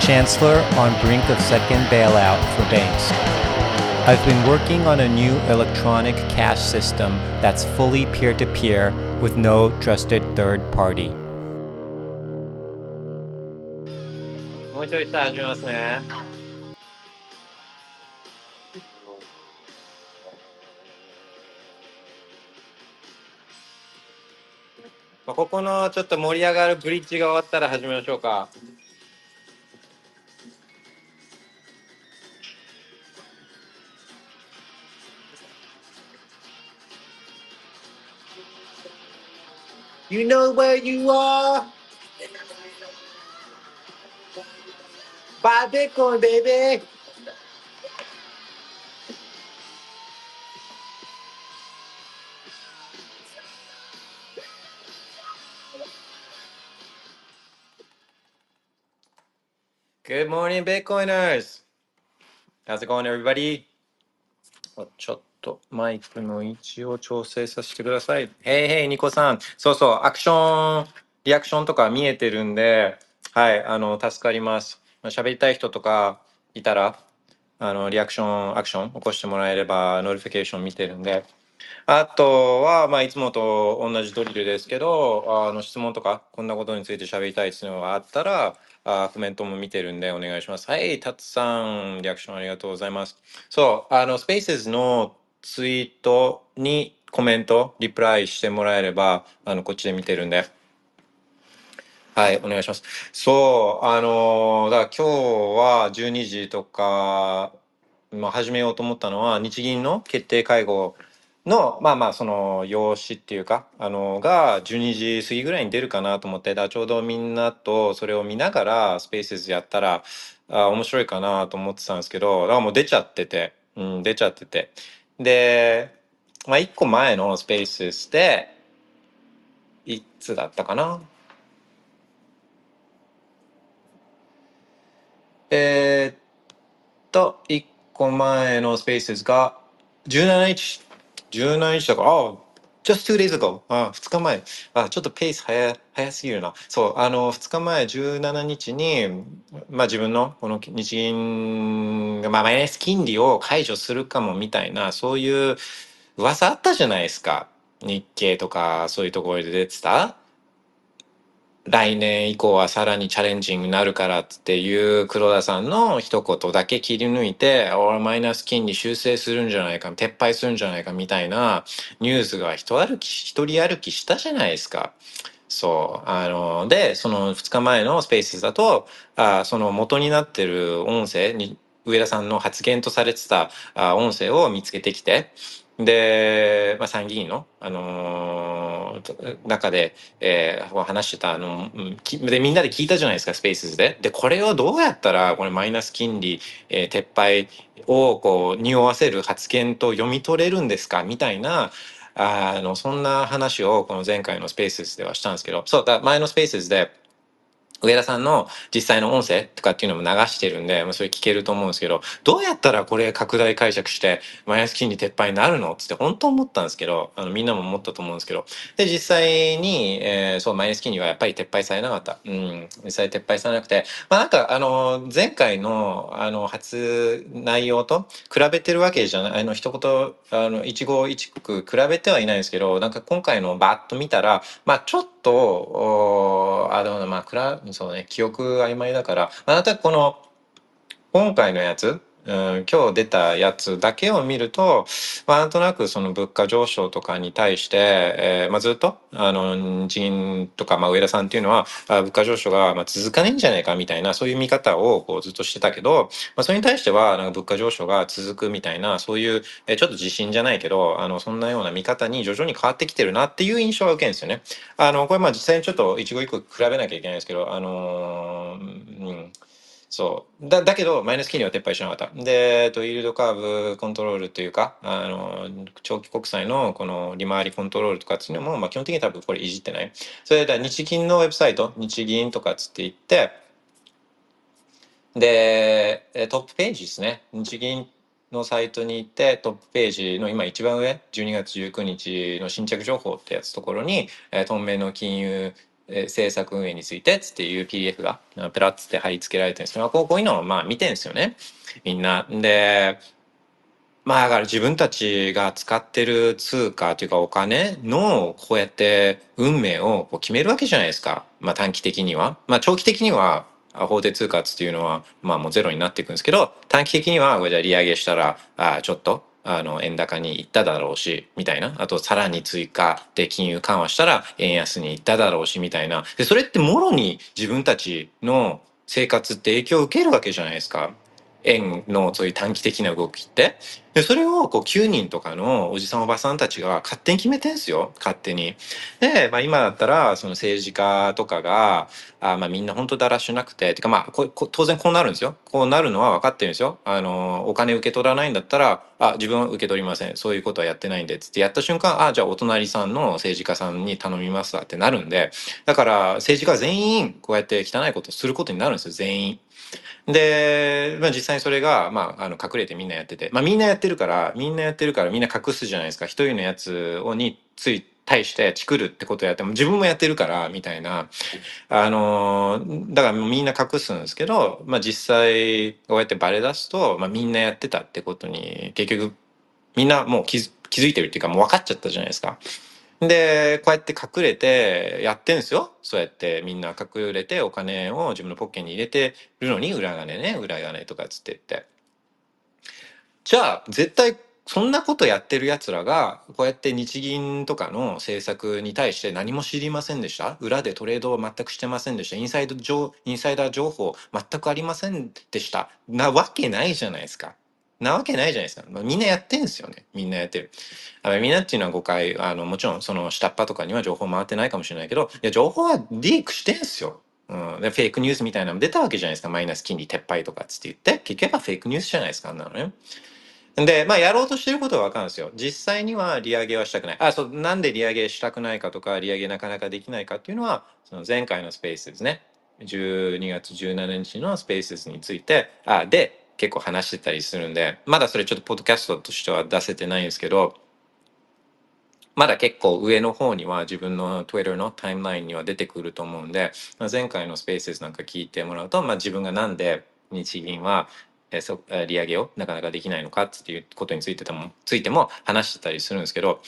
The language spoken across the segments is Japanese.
Chancellor on brink of second bailout for banks. I've been working on a new electronic cash system that's fully peer to peer with no trusted third party. もう一人さ始めますね。まあここのちょっと盛り上がるブリッジが終わったら始めましょうか。 You know where you are? Buy Bitcoin, baby. Good morning, Bitcoiners. How's it going, everybody? おちょっ とマイクの位置を調整させてください。 Hey hey、ニコさん。そうそう、アクション、リアクションとか見えてるんで、はい、あの、助かります。ま喋りたい人とかいたら、あの、リアクション、アクション起こしてもらえれば、 notification 見てるんで。あとは、まあ、いつもと同じドリルですけど、あの、質問とか、こんなことについて喋りたいっていうのがあったら、あコメントも見てるんでお願いします。はい、タツさん、リアクションありがとうございます。そう、あの、スペースのツイートにコメント、リプライしてもらえれば、あの、こっちで見てるんで。はい、お願いします。そう、あの、だから今日は12時とか、まあ、始めようと思ったのは、日銀の決定会合の、まあまあ、その、用紙っていうか、あの、が12時過ぎぐらいに出るかなと思って、だちょうどみんなとそれを見ながら、スペースやったら、あ、面白いかなと思ってたんですけど、だからもう出ちゃってて、うん、出ちゃってて。で、まあ、一個前のスペースで、いつだったかな？えーっと、一個前のスペースが、17日、17日だから、あ、just two days ago。あ、2日前。あ、ちょっとペース早、早すぎるな。そう、あの、2日前、17日に、まあ自分のこの日銀が、まあマイナス金利を解除するかもみたいな、そういう噂あったじゃないですか。日経とか、そういうところで出てた。来年以降はさらにチャレンジングになるからっていう黒田さんの一言だけ切り抜いて、俺マイナス金利修正するんじゃないか、撤廃するんじゃないかみたいなニュースが一歩き、一人歩きしたじゃないですか。そう。あの、で、その2日前のスペースだと、あその元になってる音声、上田さんの発言とされてた音声を見つけてきて、で、まあ、参議院の、あのー中で、えー話してた、あの、で、みんなで聞いたじゃないですか、スペースで。で、これをどうやったら、これマイナス金利、えー撤廃を、こう、匂わせる発言と読み取れるんですかみたいな、あの、そんな話を、この前回のスペースではしたんですけど、そう、だ前のスペースで、上田さんの実際の音声とかっていうのも流してるんで、まあ、それ聞けると思うんですけど、どうやったらこれ拡大解釈して、マイナス金利撤廃になるの？つって本当思ったんですけど、あの、みんなも思ったと思うんですけど、で、実際に、えーそう、マイナス金利はやっぱり撤廃されなかった。うん、実際撤廃されなくて、まあなんか、あの、前回の、あの、初内容と比べてるわけじゃない、あの、一言、あの、一語一句比べてはいないんですけど、なんか今回のバッと見たら、まあちょっと、おあ、でもまあ、くら、そうね、記憶曖昧だから、あなたこの、今回のやつ、うん、今日出たやつだけを見ると、まあ、なんとなくその物価上昇とかに対して、えーまあ、ずっと、あの、日銀とか、まあ、上田さんっていうのは、あ物価上昇がまあ続かないんじゃないかみたいな、そういう見方をこうずっとしてたけど、まあ、それに対しては、なんか物価上昇が続くみたいな、そういう、えーちょっと自信じゃないけど、あの、そんなような見方に徐々に変わってきてるなっていう印象を受けるんですよね。あの、これまあ実際にちょっと一語一句比べなきゃいけないですけど、あのーうん、そう。だ、だけど、マイナス金利は撤廃しなかった。で、えっと、イールドカーブコントロールというか、あの、長期国債のこの利回りコントロールとかっていうのも、まあ基本的に多分これいじってない。それで、日銀のウェブサイト、日銀とかっつって言って、で、トップページですね。日銀のサイトに行って、トップページの今一番上、12月19日の新着情報ってやつところに、えー、当面の金融政策運営についてつっていう PDF がペラッつって貼り付けられてるんですけど、こういうのをまあ見てるんですよね。みんな。で、まあだから自分たちが使ってる通貨というかお金のこうやって運命をこう決めるわけじゃないですか。まあ短期的には。まあ長期的には法定通貨っていうのはまあもうゼロになっていくんですけど、短期的にはこれじゃあ利上げしたらあちょっとあの円高に行っただろうしみたいな。あとさらに追加で金融緩和したら円安に行っただろうしみたいな。で、それってもろに自分たちの生活って影響を受けるわけじゃないですか。円のそういう短期的な動きって。で、それをこう9人とかのおじさんおばさんたちが勝手に決めてんすよ。勝手に。で、まあ今だったらその政治家とかが、あまあみんな本当だらしなくて、てかまあここ当然こうなるんですよ。こうなるのは分かってるんですよ。あの、お金受け取らないんだったら、あ、自分は受け取りません。そういうことはやってないんで、つってやった瞬間、あ、じゃあお隣さんの政治家さんに頼みますわってなるんで、だから政治家全員こうやって汚いことすることになるんですよ、全員。で、まあ、実際にそれが、まあ、あの隠れてみんなやってて、まあ、みんなやってるからみんなやってるからみんな隠すじゃないですか。一人のやつをについ対してチクるってことをやっても自分もやってるからみたいな。あのだからみんな隠すんですけど、まあ、実際こうやってバレ出すと、まあ、みんなやってたってことに結局みんなもう気づ気づいてるっていうかもう分かっちゃったじゃないですか。で、こうやって隠れてやってんですよ。そうやってみんな隠れてお金を自分のポッケに入れてるのに裏金ね、裏金とかつって言って。じゃあ、絶対そんなことやってる奴らが、こうやって日銀とかの政策に対して何も知りませんでした？裏でトレードを全くしてませんでした？インサイド、インサイダー情報全くありませんでした？なわけないじゃないですか。なわけないじゃないですか。まあみんなやってるんですよね。みんなやってる。あみんなっていうのは誤解、あの、もちろんその下っ端とかには情報回ってないかもしれないけど、いや、情報はリークしてんすよ。うん、でフェイクニュースみたいなのも出たわけじゃないですか。マイナス金利撤廃とかっつって言って。結局はフェイクニュースじゃないですか。あんなのね。で、まあ、やろうとしてることはわかるんですよ。実際には利上げはしたくない。あ、そう、なんで利上げしたくないかとか、利上げなかなかできないかっていうのは、その前回のスペースですね。12月17日のスペースについて、あ、で、結構話してたりするんで、まだそれちょっとポッドキャストとしては出せてないんですけど、まだ結構上の方には自分の Twitter のタイムラインには出てくると思うんで、まあ、前回のスペースなんか聞いてもらうと、まあ、自分がなんで日銀はえそ利上げをなかなかできないのかっていうことについててもついても話してたりするんですけど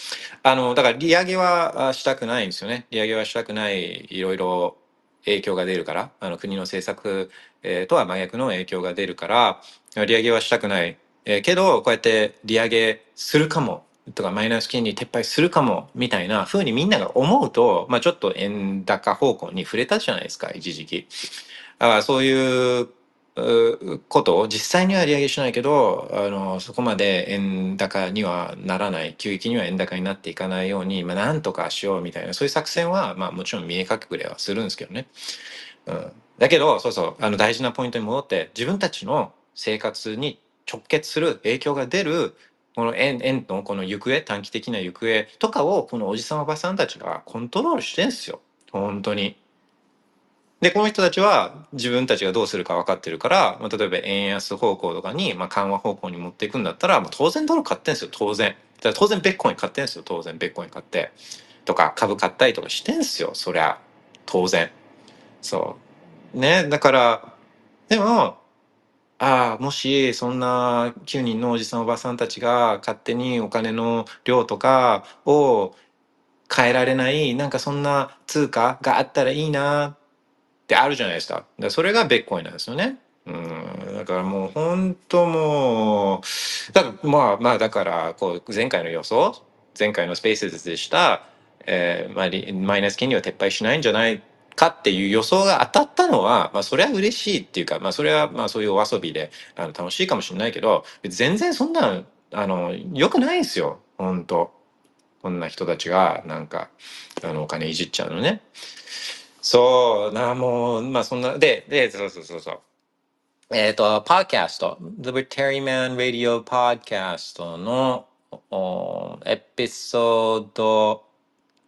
あのだから利上げはしたくないんですよね。利上げはしたくないいろいろ影響が出るからあの国の政策、えーとは真逆の影響が出るから利上げはしたくない、えーけどこうやって利上げするかもとかマイナス金利撤廃するかもみたいな風にみんなが思うと、まあ、ちょっと円高方向に触れたじゃないですか一時期。だからそういうことを実際には利上げしないけどあのそこまで円高にはならない急激には円高になっていかないように、まあ、なんとかしようみたいなそういう作戦は、まあ、もちろん見え隠れはするんですけどね。うん、だけどそうそうあの大事なポイントに戻って自分たちの生活に直結する影響が出るこの円円のこの行方短期的な行方とかをこのおじさんおばさんたちがコントロールしてるんすよ本当に。で、この人たちは自分たちがどうするか分かってるから、まあ、例えば円安方向とかに、まあ、緩和方向に持っていくんだったら、まあ、当然ドル買ってんすよ、当然。だから当然ベッコイン買ってんすよ、当然ベッコイン買って。とか株買ったりとかしてんすよ、そりゃ。当然。そう。ね、だから、でも、ああ、もしそんな9人のおじさんおばさんたちが勝手にお金の量とかを変えられない、なんかそんな通貨があったらいいなってあるじゃないですか。かそれがベッコイなんですよね。うん、だからもう本当もう、だからまあまあだからこう前回の予想、前回のスペースでした、えーまあ、マイナス金利は撤廃しないんじゃないかっていう予想が当たったのは、まあそれは嬉しいっていうか、まあそれはまあそういうお遊びであの楽しいかもしれないけど、全然そんな、あの、良くないですよ。本当こんな人たちがなんか、あの、お金いじっちゃうのね。そう、な、もう、まあそんな、で、で、そうそうそうそう。えっ、と、パーキャスト、Libertarian Radio Podcast のおエピソード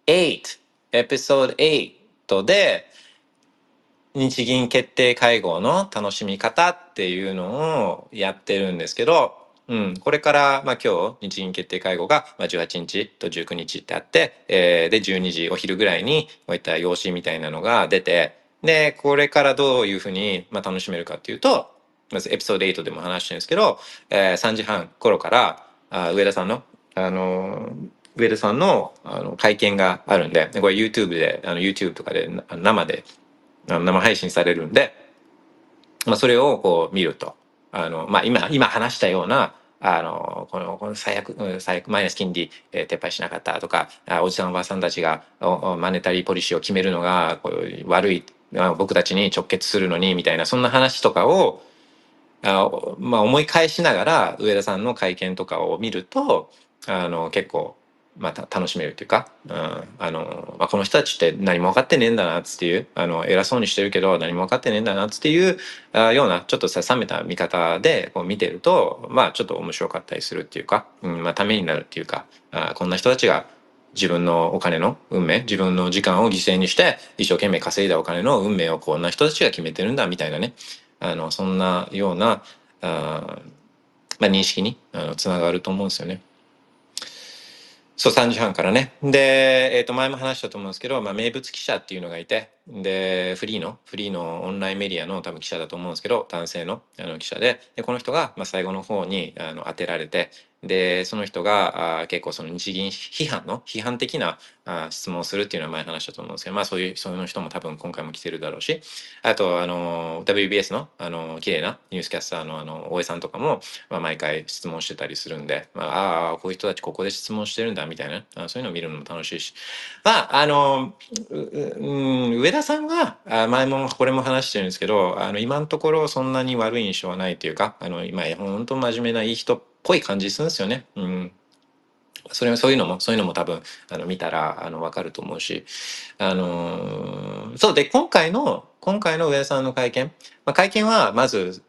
8、エピソード8で、日銀決定会合の楽しみ方っていうのをやってるんですけど、うん、これから、まあ今日、日銀決定会合が、まあ、18日と19日ってあって、えーで、12時お昼ぐらいに、こういった用紙みたいなのが出て、で、これからどういうふうに、まあ、楽しめるかっていうと、まずエピソード8でも話してるんですけど、えー3時半頃から、あ上田さんの、あのー上田さんのあの会見があるんで、これ YouTube で、あの YouTube とかで生で生配信されるんで、まあ、それをこう見ると、あの、まあ、今、今話したような、あの、この、この最悪、最悪、マイナス金利、えー撤廃しなかったとか、あおじさんおばさんたちが、おおマネタリーポリシーを決めるのが、こう悪い、僕たちに直結するのに、みたいな、そんな話とかを、あまあ、思い返しながら上田さんの会見とかを見るとあの結構、まあ、た楽しめるというか、うんあのまあ、この人たちって何も分かってねえんだなっていうあの偉そうにしてるけど何も分かってねえんだなっていうあようなちょっとさ冷めた見方でこう見てるとまあちょっと面白かったりするっていうか、うんまあ、ためになるっていうかあこんな人たちが自分のお金の運命自分の時間を犠牲にして一生懸命稼いだお金の運命をこんな人たちが決めてるんだみたいなねあのそんなようなあ、まあ、認識にあのつながると思うんですよね。そう3時半からね。で、えっ、と前も話したと思うんですけど、まあ、名物記者っていうのがいてでフリーのフリーのオンラインメディアの多分記者だと思うんですけど男性のあの記者ででこの人が、まあ、最後の方にあの当てられてでその人があ結構その日銀批判の批判的なあ質問をするっていうのは前話したと思うんですけど、まあ、そういうそういう人も多分今回も来てるだろうしあとあの WBS のあの綺麗なニュースキャスターのあの大江さんとかも、まあ、毎回質問してたりするんで、まあ、あこういう人たちここで質問してるんだみたいなあそういうのを見るのも楽しいし。まああのううん上田さんが前もこれも話してるんですけどあの今のところそんなに悪い印象はないというかあの今本当真面目ないい人ぽい感じするんですよね。うん。それそういうのもそういうのも多分あの見たらあの分かると思うし。あのーそうで今回の今回の上田さんの会見、まあ、会見はまず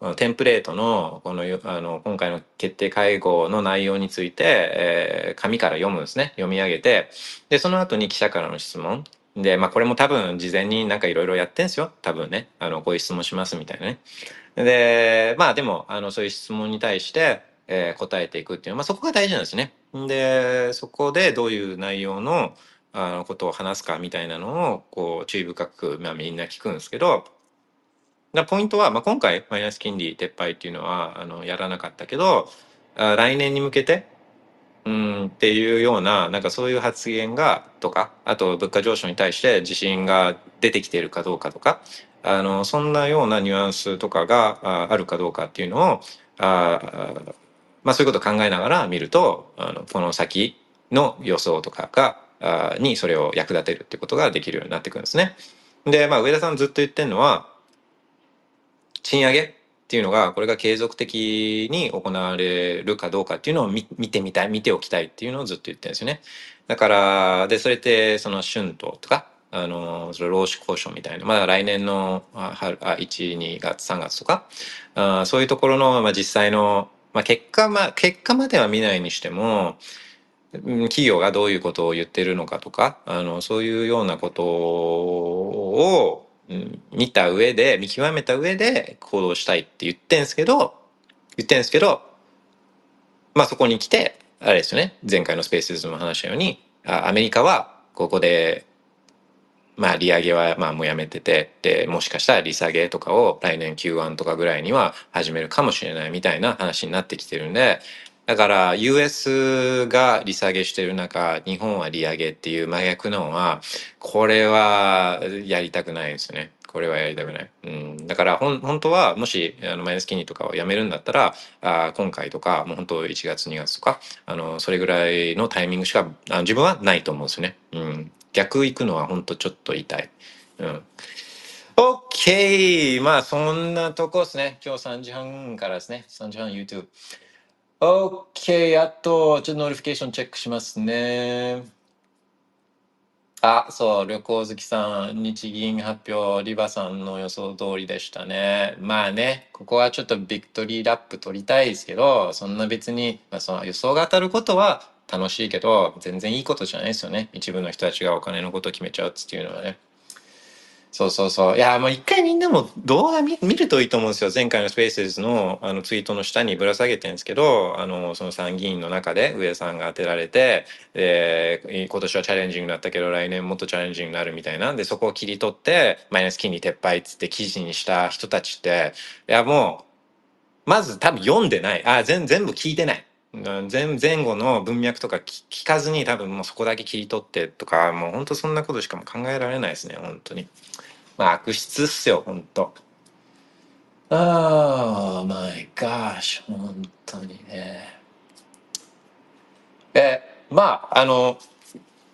あのテンプレートのこのあの今回の決定会合の内容について、えー紙から読むんですね。読み上げて。でその後に記者からの質問。でまあこれも多分事前になんかいろいろやってんすよ。多分ね。あのこういう質問しますみたいなね。でまあでもあのそういう質問に対して、えー答えていくっていうのは、まあ、そこが大事なんですね。でそこでどういう内容のあのことを話すかみたいなのをこう注意深く、まあ、みんな聞くんですけどだポイントは、まあ、今回マイナス金利撤廃っていうのはあのやらなかったけどあ来年に向けてうんっていうようななんかそういう発言がとかあと物価上昇に対して自信が出てきているかどうかとかあのそんなようなニュアンスとかがあるかどうかっていうのをあまあ、そういうことを考えながら見るとあのこの先の予想とかがにそれを役立てるってことができるようになってくるんですね。で、まあ、上田さんずっと言ってるのは賃上げっていうのがこれが継続的に行われるかどうかっていうのを見てみたい見ておきたいっていうのをずっと言ってるんですよね。だからでそれってその春闘とかあのそれ労使交渉みたいな。まあ来年の春あ12月3月とか。あそういうところの、まあ、実際の、まあ、結果まあ結果までは見ないにしても企業がどういうことを言ってるのかとかあのそういうようなことを、見た上で見極めた上で行動したいって言ってんすけど言ってんすけどまあそこに来てあれですよね。前回のスペースでも話したようにアメリカはここでまあ利上げはまあもうやめててでもしかしたら利下げとかを来年 Q1 とかぐらいには始めるかもしれないみたいな話になってきてるんでだから US が利下げしてる中日本は利上げっていう真逆のはこれはやりたくないですね。これはやりたくない。うん、だからほん本当はもしあのマイナス金利とかをやめるんだったらあ今回とかもう本当1月2月とかあのそれぐらいのタイミングしかあ自分はないと思うんですよね。うん、逆行くのは本当ちょっと痛い。うん。OK! まあそんなとこですね。今日3時半からですね。3時半 YouTube。OK! あと、ちょっと notification チェックしますね。あ、そう、旅行好きさん、日銀発表、リバさんの予想通りでしたね。まあね、ここはちょっと victory lap 取りたいですけど、そんな別に、まあ、その予想が当たることは楽しいけど、全然いいことじゃないですよね。一部の人たちがお金のことを決めちゃうっていうのはね。そうそうそう。いや、もう一回みんなも動画見るといいと思うんですよ。前回の Spaces のあのツイートの下にぶら下げてるんですけど、あの、その参議院の中で植田さんが当てられて、で、今年はチャレンジングだったけど来年もっとチャレンジングになるみたいなんで、そこを切り取って、マイナス金利撤廃っつって記事にした人たちって、いやもう、まず多分読んでない。あ、全全部聞いてない。前前後の文脈とか聞かずに多分もうそこだけ切り取ってとかもう本当そんなことしかも考えられないですね本当に。まあ、悪質っすよ、ほんと。ああ、my gosh、本当にね。え、まあ、あの、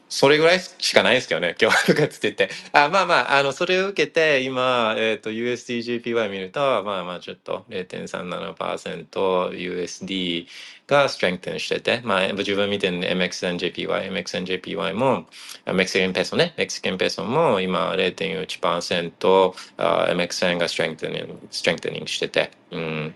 それぐらいしかないですけどね、今日とかつってって。あまあまあ、あの、それを受けて、今、えっ、ー、と、USDJPY 見ると、まあまあ、ちょっと0.37%、USD がストレングテンしてて、まあ、自分見てる、MXNJPY、MXNJPY も、メキシカンペソね、メキシカンペソも今0.1%、MXN がストレングテンストレングテニングしてて、うん。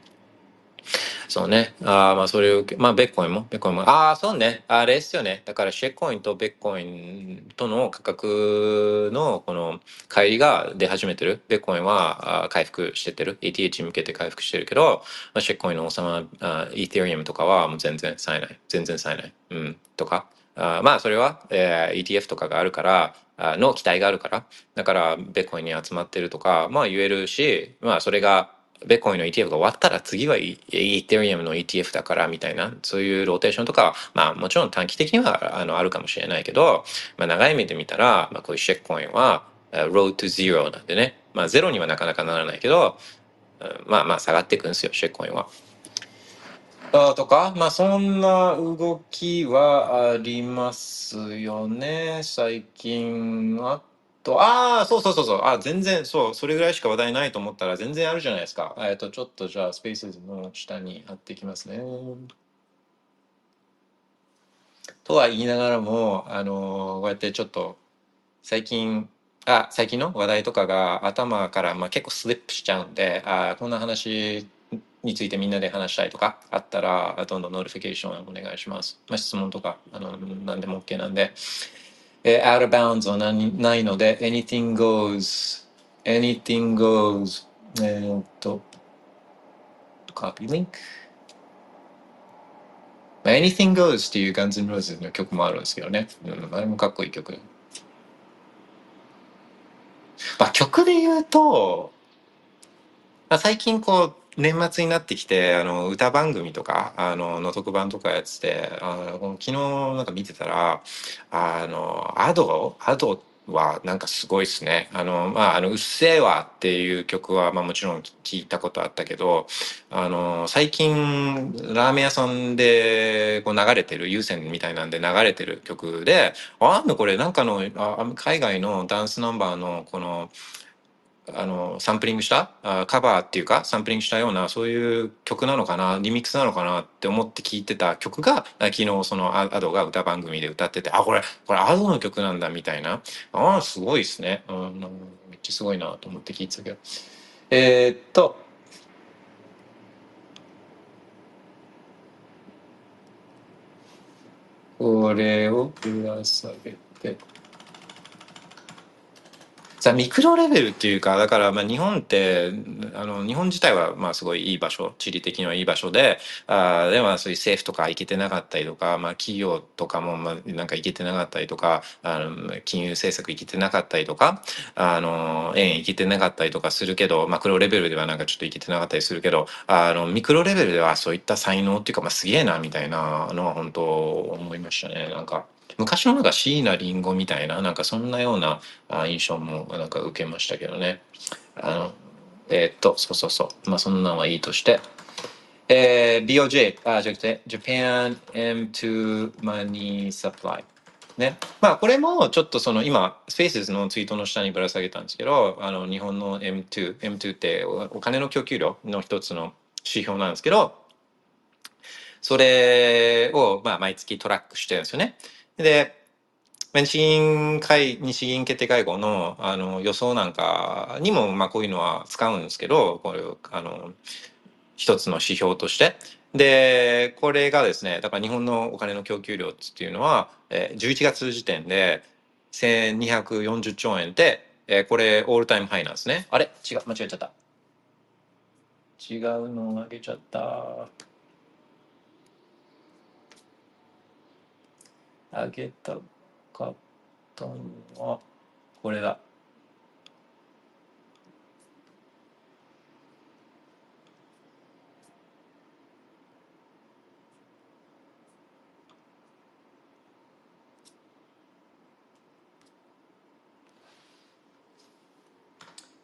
そうね。あまあ、それを受け、まあ、ベッコインも、ベッコインも、ああ、そうね。あれですよね。だから、シェッコインとベッコインとの価格の、この、乖離が出始めてる。ベッコインはあ回復しててる。ETH に向けて回復してるけど、まあ、シェッコインの王様、あイーテリアムとかはもう全然冴えない。全然冴えない。うん。とか。あまあ、それは、えー、ETF とかがあるから、の期待があるから。だから、ベッコインに集まってるとか、まあ言えるし、まあそれが、ビットコインの ETF が終わったら次はイーサリアムの ETF だからみたいな、そういうローテーションとか、まあもちろん短期的にはあのあるかもしれないけど、まあ長い目で見たら、まあこういう shitcoin は、 road to zero なんでね、まあゼロにはなかなかならないけど、まあまあ下がっていくんですよ、 shitcoin は。あとか、まあそんな動きはありますよね、最近は。と、ああ、そうそうそうそう、あ全然、そう、それぐらいしか話題ないと思ったら全然あるじゃないですか。えっと、ちょっとじゃあ、スペースの下に貼っていきますね。とは言いながらも、あのこうやってちょっと、最近、あ、最近の話題とかが頭から、まあ、結構スリップしちゃうんで、あこんな話についてみんなで話したいとかあったら、どんどん notification お願いします。まあ、質問とか、あの、何でも OK なんで。えー、out of bounds はないので、anything goes, anything goes, えー、っと、copy link。Anything Goes っていう Guns N' Roses の曲もあるんですけどね。うん、あれもかっこいい曲。まあ曲で言うと、まあ、最近こう、年末になってきてあの歌番組とかあのの特番とかやっててあの昨日なんか見てたらあのアドアドはなんかすごいっすね。あの、まあ、あの、うっせぇわっていう曲は、まあもちろん聞いたことあったけど、あの、最近、ラーメン屋さんでこう流れてる、有線みたいなんで流れてる曲で、あんのこれなんかのあ、海外のダンスナンバーのこの、あのサンプリングしたあカバーっていうかサンプリングしたようなそういう曲なのかなリミックスなのかなって思って聴いてた曲が昨日そのアドが歌番組で歌っててあこれこれアドの曲なんだみたいな。あすごいですね、うん、めっちゃすごいなと思って聴いてたけど。えー、っとこれをぶら下げて。さミクロレベルっていうかだからまあ日本ってあの日本自体はまあすごいいい場所地理的にはいい場所であでもそういう政府とか行けてなかったりとか、まあ、企業とかもまあなんか行けてなかったりとかあの金融政策行けてなかったりとかあの円行けてなかったりとかするけどマクロレベルではなんかちょっと行けてなかったりするけどあのミクロレベルではそういった才能っていうか、まあ、すげえなみたいなのは本当思いましたねなんか。昔のなんか椎名林檎みたいななんかそんなような印象もなんか受けましたけどねあのえー、っとそうそうそうまあそんなんはいいとしてえー、BOJ あじゃなくて Japan M2 Money Supply ね。まあこれもちょっとその今スペースのツイートの下にぶら下げたんですけどあの日本の M2 M2 ってお金の供給量の一つの指標なんですけどそれをまあ毎月トラックしてるんですよね。で、日銀会、日銀決定会合のあの予想なんかにも、まあこういうのは使うんですけど、これあの、一つの指標として。で、これがですね、だから日本のお金の供給量っていうのは、えー、11月時点で1240兆円で、え、これオールタイムハイなんですね。あれ？違う、間違えちゃった。違うのあげちゃった。あげたかったのは、これだ。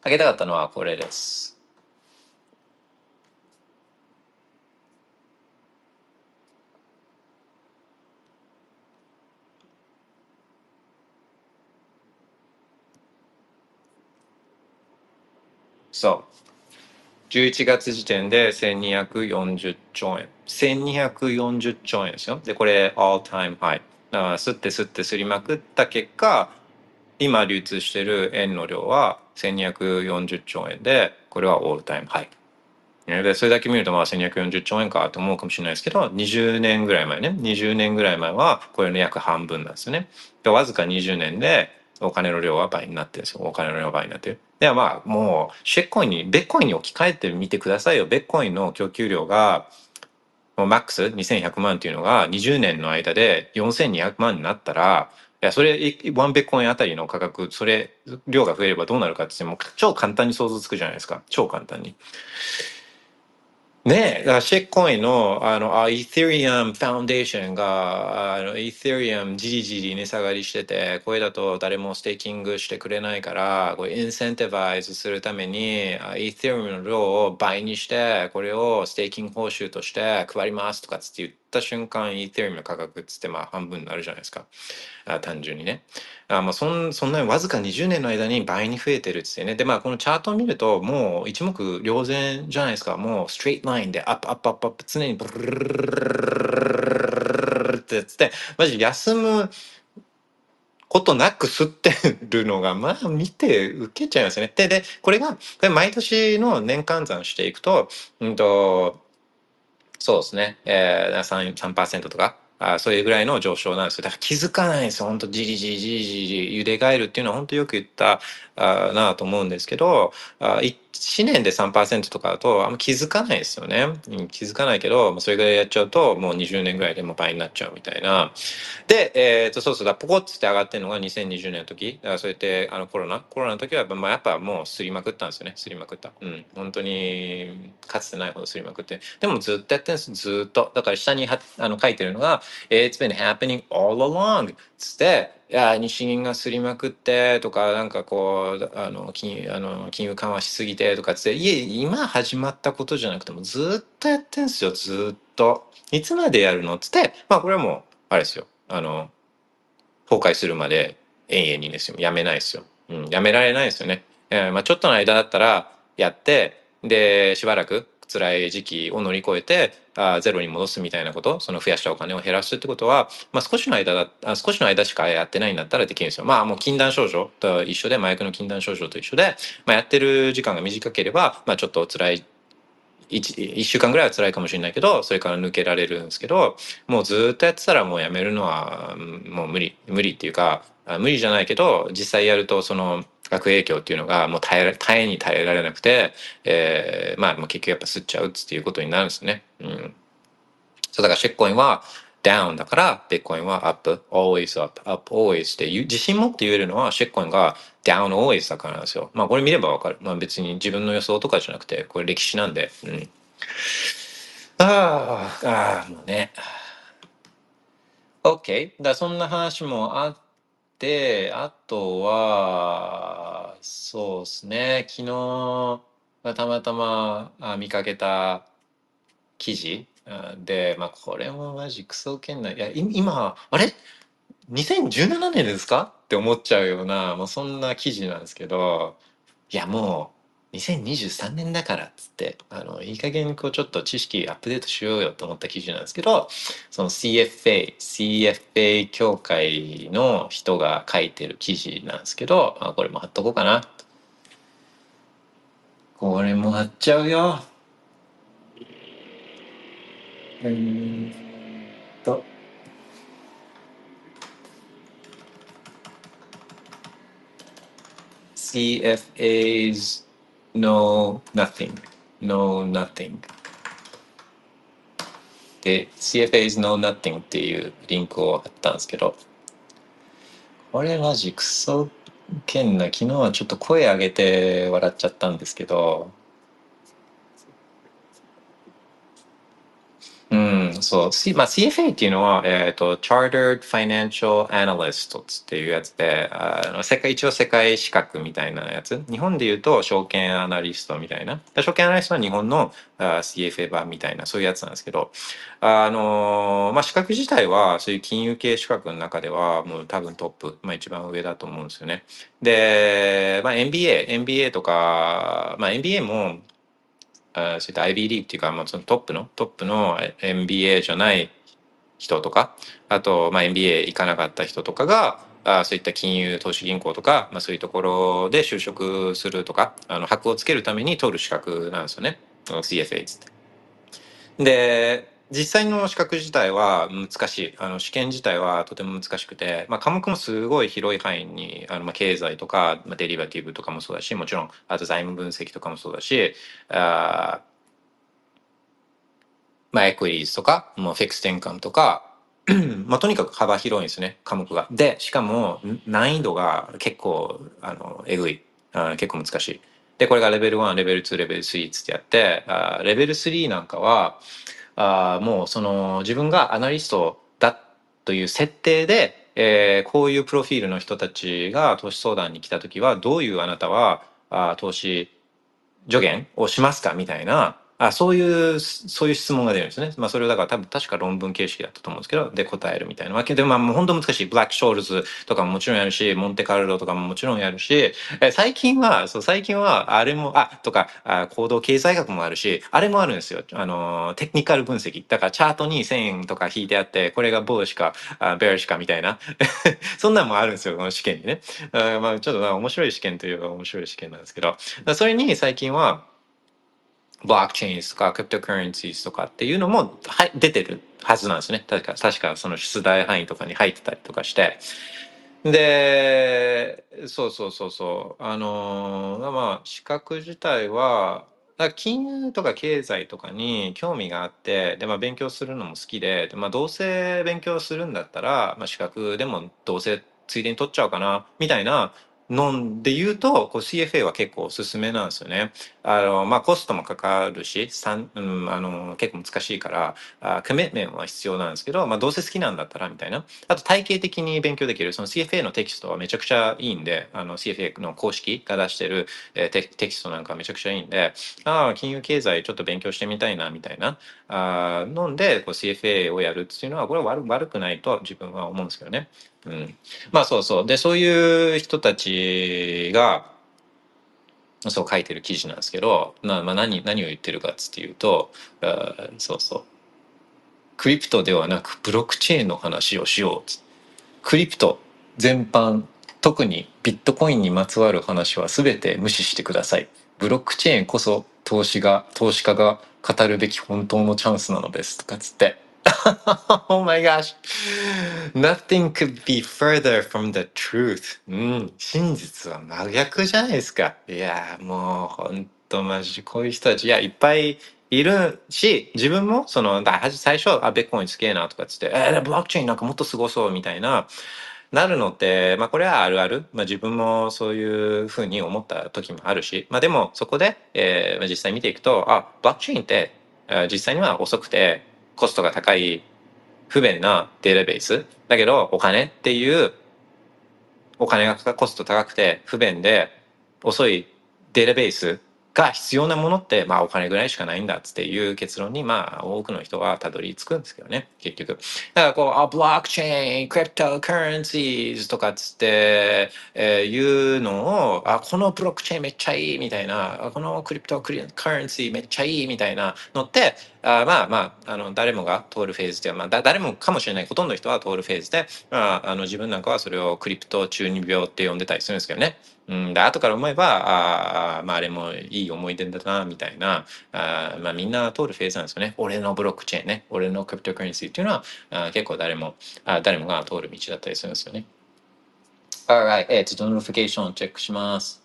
あげたかったのはこれです。そう。11月時点で1240兆円。1240兆円ですよ。で、これ、all time high。だから、吸って吸って吸りまくった結果、今流通してる円の量は1240兆円で、これはオールタイムハイ。で、それだけ見るとまあ1240兆円かと思うかもしれないですけど、20年ぐらい前ね、20年ぐらい前はこれの約半分なんですよね。で、わずか20年でお金の量は倍になってるんですよ。お金の量は倍になってる。ではまあもうシェッコインにベッコインに置き換えてみてくださいよベッコインの供給量がもうマックス2100万っていうのが20年の間で4200万になったらいやそれ1ビットコインあたりの価格それ量が増えればどうなるかってもう超簡単に想像つくじゃないですか超簡単に。ねえ、だから shitcoin の、あの、あ、 Ethereum Foundation が、あの、イーサリアムじりじり値下がりしてて、これだと誰もステーキングしてくれないから、これ incentivize するために、イーサリアムの量を倍にして、これをステーキング報酬として配りますとかつって言ってた瞬間、イーサリアムの価格っつってまあ半分になるじゃないですか。あ単純にね。あまあそんそんなにわずか20年の間に倍に増えてるっつってね。でまあこのチャートを見るともう一目瞭然じゃないですか。もうストレートラインでアップアップアップアップ常にブルルルルルルルってつってマジ休むことなく吸ってるのが、まあ見て受けちゃいますよね。で、で、これが、これ毎年の年換算していくと、うんと、そうですね、えー、3%, 3とか、あそういうぐらいの上昇なんですよ。だから気づかないんですよ。本当じりじりじりじり茹で返るっていうのは本当よく言ったあなと思うんですけど、あ1年で3%とかだとあんま気づかないですよね。気づかないけど、それぐらいやっちゃうともう20年ぐらいでも倍になっちゃうみたいな。で、えっ、ー、と、そうそうだ、ポコッつって上がってるのが2020年の時。だからそうやってあのコロナ、コロナの時は、まあ、やっぱもうすりまくったんですよね。すりまくった。うん。本当にかつてないほどすりまくって。でもずっとやってるんです。ずっと。だから下にはあの書いてるのが、It's been happening all along つって、いや、日銀がすりまくってとか、なんかこう、あの、金あの金融緩和しすぎてとかつって、いえ、今始まったことじゃなくてもずっとやってんすよ、ずっと。いつまでやるのつって、まあこれはもう、あれですよ。あの、崩壊するまで永遠にですよ。やめないですよ。うん、やめられないですよね。えー、まあちょっとの間だったらやって、で、しばらく辛い時期を乗り越えてあゼロに戻すみたいなことその増やしたお金を減らすってことは、まあ、少しの間だあ少しの間しかやってないんだったらできるんですよ。まあもう禁断症状と一緒で麻薬の禁断症状と一緒で、まあ、やってる時間が短ければ、まあ、ちょっと辛い 1, 1週間ぐらいは辛いかもしれないけどそれから抜けられるんですけどもうずっとやってたらもうやめるのはもう無理無理っていうか無理じゃないけど実際やるとその悪影響っていうのがもう耐え耐えに耐えられなくて、えー、まあもう結局やっぱ吸っちゃうっていうことになるんですね。うん。そうだからシェッコインはダウンだからビットコインはアップ always up up always って自信持って言えるのはシェッコインがダウン always だからなんですよ。まあこれ見ればわかる。まあ別に自分の予想とかじゃなくてこれ歴史なんで。うん。ああ、ああ、もうね。OK。だそんな話もあっで、あとは、そうですね、昨日、たまたま見かけた記事で、まあ、これもマジクソ圏内。いや、今、あれ ?2017 年ですか？って思っちゃうような、もうそんな記事なんですけど、いや、もう2023年だからっつってあのいい加減こうちょっと知識アップデートしようよと思った記事なんですけどその CFA CFA 協会の人が書いてる記事なんですけどあこれも貼っとこうかなこれも貼っちゃうよえーっと。CFAs know nothing. Know nothing. で CFAs know nothing っていうリンクを貼ったんですけどこれマジクソけんな昨日はちょっと声上げて笑っちゃったんですけどうん、そう、C まあ、CFA っていうのは、えっ、と、Chartered Financial Analyst っていうやつで、あの世界、一応世界資格みたいなやつ。日本で言うと、証券アナリストみたいな。証券アナリストは日本のあ CFA 版みたいな、そういうやつなんですけど、あのまあ、資格自体は、そういう金融系資格の中では、もう多分トップ、まあ、一番上だと思うんですよね。で、まあ、MBA、MBA とか、まあ、MBA も、あそういった IBD っていうか、まあ、そのトップの、トップの MBA じゃない人とか、あと、まあ、MBA 行かなかった人とかが、あそういった金融投資銀行とか、まあ、そういうところで就職するとか、あの、箔をつけるために取る資格なんですよね。CFA つって。で、実際の資格自体は難しい。あの試験自体はとても難しくて、まあ、科目もすごい広い範囲に、あのまあ経済とか、まあ、デリバティブとかもそうだし、もちろん、あと財務分析とかもそうだし、あまあ、エクイリーズとか、もうフィックステンカムとか、まあ、とにかく幅広いんですね、科目が。で、しかも難易度が結構、あの、えぐい。あ結構難しい。で、これがレベル1、レベル2、レベル3ってやって、あレベル3なんかは、あもうその自分がアナリストだという設定で、えーこういうプロフィールの人たちが投資相談に来た時はどういうあなたはあ投資助言をしますかみたいなあそういうそういう質問が出るんですね。まあそれをだから多分確か論文形式だったと思うんですけどで答えるみたいなわけ。でまあもう本当難しい。ブラックショールズとかももちろんやるしモンテカルロとかももちろんやるしえ最近はそう最近はあれもあとかあ行動経済学もあるしあれもあるんですよ。あのテクニカル分析。だからチャートに線円とか引いてあってこれがボーシかあベアシかみたいな。そんなんもあるんですよこの試験にね。あまあちょっと面白い試験というか面白い試験なんですけど。それに最近はブロックチェーンとかクリプトカレンシーとかっていうのもは出てるはずなんですね。確か、確かその出題範囲とかに入ってたりとかして。で、そうそうそうそう。あのまあ、資格自体は、だ金融とか経済とかに興味があって、で、まあ、勉強するのも好きで、でまあ、どうせ勉強するんだったら、まあ、資格でもどうせついでに取っちゃおうかな、みたいなので言うと、こう CFA は結構おすすめなんですよね。あの、まあ、コストもかかるし、うん、あの、結構難しいから、あコメンは必要なんですけど、まあ、どうせ好きなんだったら、みたいな。あと、体系的に勉強できる、その CFA のテキストはめちゃくちゃいいんで、あの、CFA の公式が出してる、えテテキストなんかめちゃくちゃいいんで、ああ、金融経済ちょっと勉強してみたいな、みたいな、あーので、こう CFA をやるっていうのは、これは悪悪くないと自分は思うんですけどね。うん。まあ、そうそう。で、そういう人たちが、そう書いてる記事なんですけど、なまあ、何何を言ってるかっていうとあそうそうクリプトではなくブロックチェーンの話をしようクリプト全般特にビットコインにまつわる話は全て無視してくださいブロックチェーンこそ投資が投資家が語るべき本当のチャンスなのですとかつって Oh my gosh. Nothing could be further from the truth. うん真実は真逆じゃないですか。いやもうほんとマジこういう人たち。いやいっぱいいるし自分もそのだ最初あベッコインすげえなとかつってえー、ブロックチェーンなんかもっとすごそうみたいななるのって、まあこれはあるある。まあ自分もそういうふうに思った時もあるし、まあでもそこで、えー実際見ていくと、あ、ブロックチェーンって、実際には遅くてコストが高い不便なデータベース。だけどお金っていうお金がコスト高くて不便で遅いデータベースが必要なものって、まあお金ぐらいしかないんだっていう結論に、まあ多くの人はたどり着くんですけどね、結局。だからこう、あ、ブロックチェーン、クリプトカレンシーズとかっつって、えーいうのを、あ、このブロックチェーンめっちゃいいみたいな、このクリプトカレンシーめっちゃいいみたいなのって、あまあまあ、あの、誰もが通るフェーズでは、まあ、だ誰もかもしれない、ほとんどの人は通るフェーズで、まあ、あの、自分なんかはそれをクリプト中二病って呼んでたりするんですけどね。うん、で、後から思えば、あまあ、あれもいい思い出だな、みたいな、あまあ、みんな通るフェーズなんですよね。俺のブロックチェーンね、俺の cryptocurrency っていうのは、あ結構誰も、あ誰もが通る道だったりするんですよね。Alright, え、っと notification をチェックします。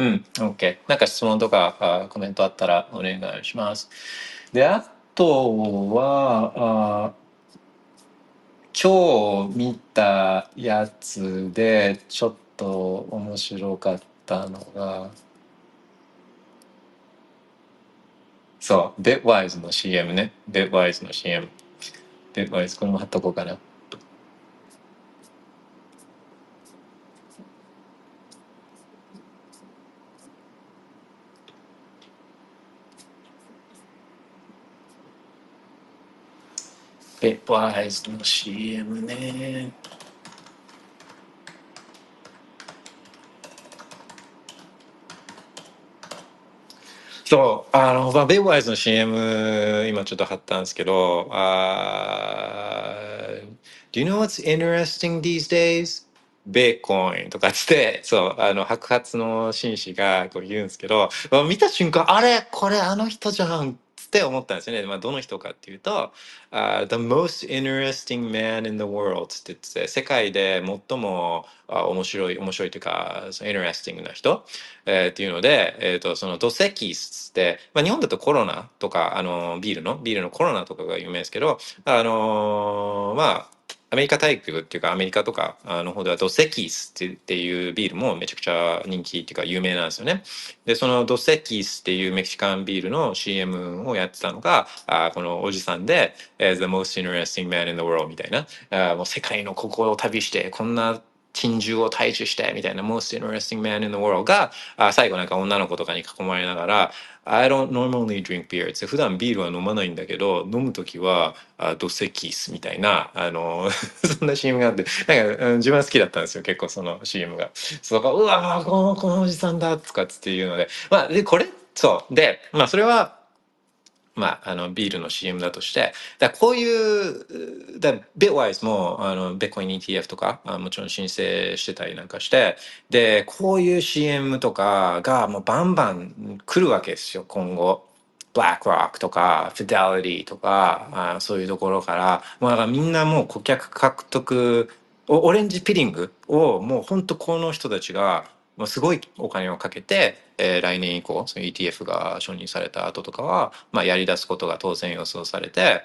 うん、OK。なんか質問とかあコメントあったらお願いします。で、あとは、あ今日見たやつでちょっと面白かったのが、そう、Bitwise の CM ね。Bitwise の CM。Bitwise、これも貼っとこうかな。Bitwise の CM ね。そう、あの、まあ、Bitwise の CM、今ちょっと貼ったんですけど、あー Do you know what's interesting these days? ベーコインとかっつって、そう、あの、白髪の紳士がこう言うんですけど、まあ見た瞬間、あれこれあの人じゃんっって思ったんですよね。まあ、どの人かっていうと、あ The most interesting man in the world って言って、世界で最も面白い、面白いというか、その interesting な人、えーっていうので、えっ、と、その土石って、まあ、日本だとコロナとか、あの、ビールの、ビールのコロナとかが有名ですけど、あのーまあ、アメリカ大陸っていうかアメリカとかあの方ではドセキスっていうビールもめちゃくちゃ人気っていうか有名なんですよね。で、そのドセキスっていうメキシカンビールの CM をやってたのが、あこのおじさんで、えー The most interesting man in the world みたいな、あもう世界のここを旅して、こんな珍獣を退治してみたいな most interesting man in the world があ最後なんか女の子とかに囲まれながら I don't normally drink beer って普段ビールは飲まないんだけど飲む時はあドセキスみたいなあの そんな CM があってなんかうん自分は好きだったんですよ結構その CM が。そうかうわーこのこのおじさんだとかっつっていうので。まあでこれそう。でまあそれはまあ、あのビールの CM だとしてだこういうだ Bitwise もあの Bitcoin ETF とかあもちろん申請してたりなんかしてでこういう CM とかがもうバンバン来るわけですよ今後。BlackRock とか Fidelity とかあそういうところからもうだからみんなもう顧客獲得オレンジピリングをもう本当この人たちがまあすごいお金をかけて、えー来年以降その ETF が承認された後とかは、まあ、やり出すことが当然予想されて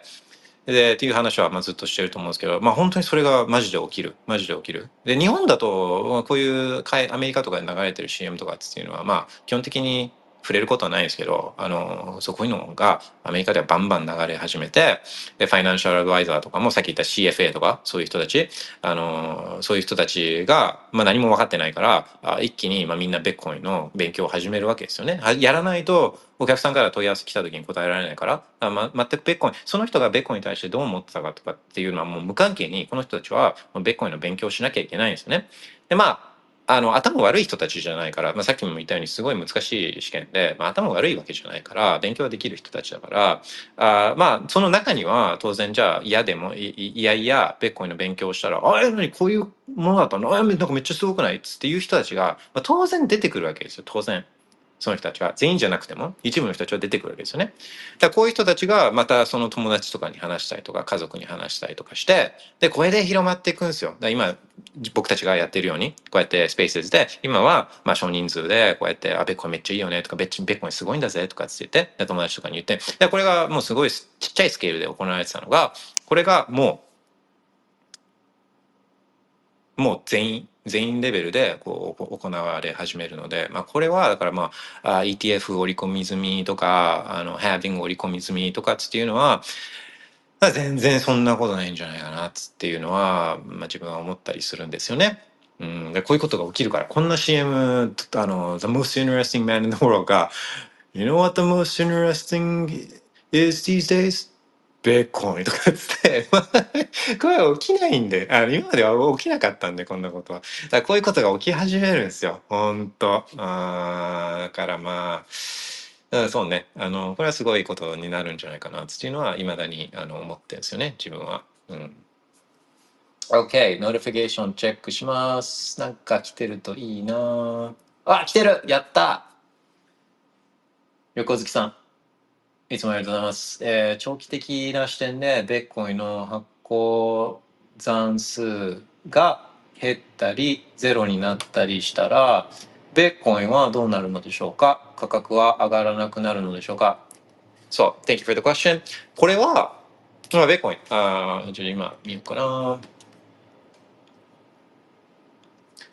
でっていう話はまあずっとしてると思うんですけど、まあ、本当にそれがマジで起きる。マジで起きる。で日本だとこういうアメリカとかで流れてる CM とかっていうのはまあ基本的に触れることはないですけど、あの、そうこういうのがアメリカではバンバン流れ始めて、で、ファイナンシャルアドバイザーとかもさっき言った CFA とか、そういう人たち、あの、そういう人たちが、まあ何も分かってないから、一気に、まあみんなベッコインの勉強を始めるわけですよね。やらないと、お客さんから問い合わせ来た時に答えられないから、あま、全くベッコイン、その人がベッコインに対してどう思ってたかとかっていうのはもう無関係に、この人たちはベッコインの勉強をしなきゃいけないんですよね。で、まあ、あの、頭悪い人たちじゃないから、まあ、さっきも言ったようにすごい難しい試験で、まあ、頭悪いわけじゃないから、勉強はできる人たちだから、あまあ、その中には当然じゃあ嫌でも、いいいやいや、ベッコイの勉強をしたら、ああ、え、何？こういうものだったの？あ、なんかめっちゃすごくない？っつっていう人たちが、まあ、当然出てくるわけですよ、当然。その人たちは全員じゃなくても一部の人たちは出てくるわけですよね。だこういう人たちがまたその友達とかに話したりとか家族に話したりとかしてでこれで広まっていくんですよ。だ今僕たちがやってるようにこうやってスペースで今はまあ少人数でこうやって「あベッコンめっちゃいいよね」とか「ベッベッコンすごいんだぜ」とかって言ってで友達とかに言ってでこれがもうすごいちっちゃいスケールで行われてたのがこれがもうもう全員全員レベルでこう行われ始めるので、まあ、これはだからまあ ETF 織り込み済みとかあの Having 織り込み済みとかっていうのはまあ全然そんなことないんじゃないかなっていうのは、まあ、自分は思ったりするんですよね。うん、でこういうことが起きるからこんな CM あの「The most interesting man in the world」が「You know what the most interesting is these days?」ベーコンとかっつって、ま あこれは起きないんで、あの今までは起きなかったんで、こんなことは。だからこういうことが起き始めるんですよ、ほんと。あーだからまあ、うんそうね、あの、これはすごいことになるんじゃないかなっていうのは、未だにあの思ってるんですよね、自分は。うん。OK、ノリフィケーションチェックします。なんか来てるといいなあ、来てるやった横月さん。いつもありがとうございます。えー長期的な視点で、ベッコインの発行残数が減ったり、ゼロになったりしたら、ベッコインはどうなるのでしょうか？価格は上がらなくなるのでしょうか？そう、Thank you for the question. これは、まあ、ベッコイン、あじゃあ今見ようかな。ま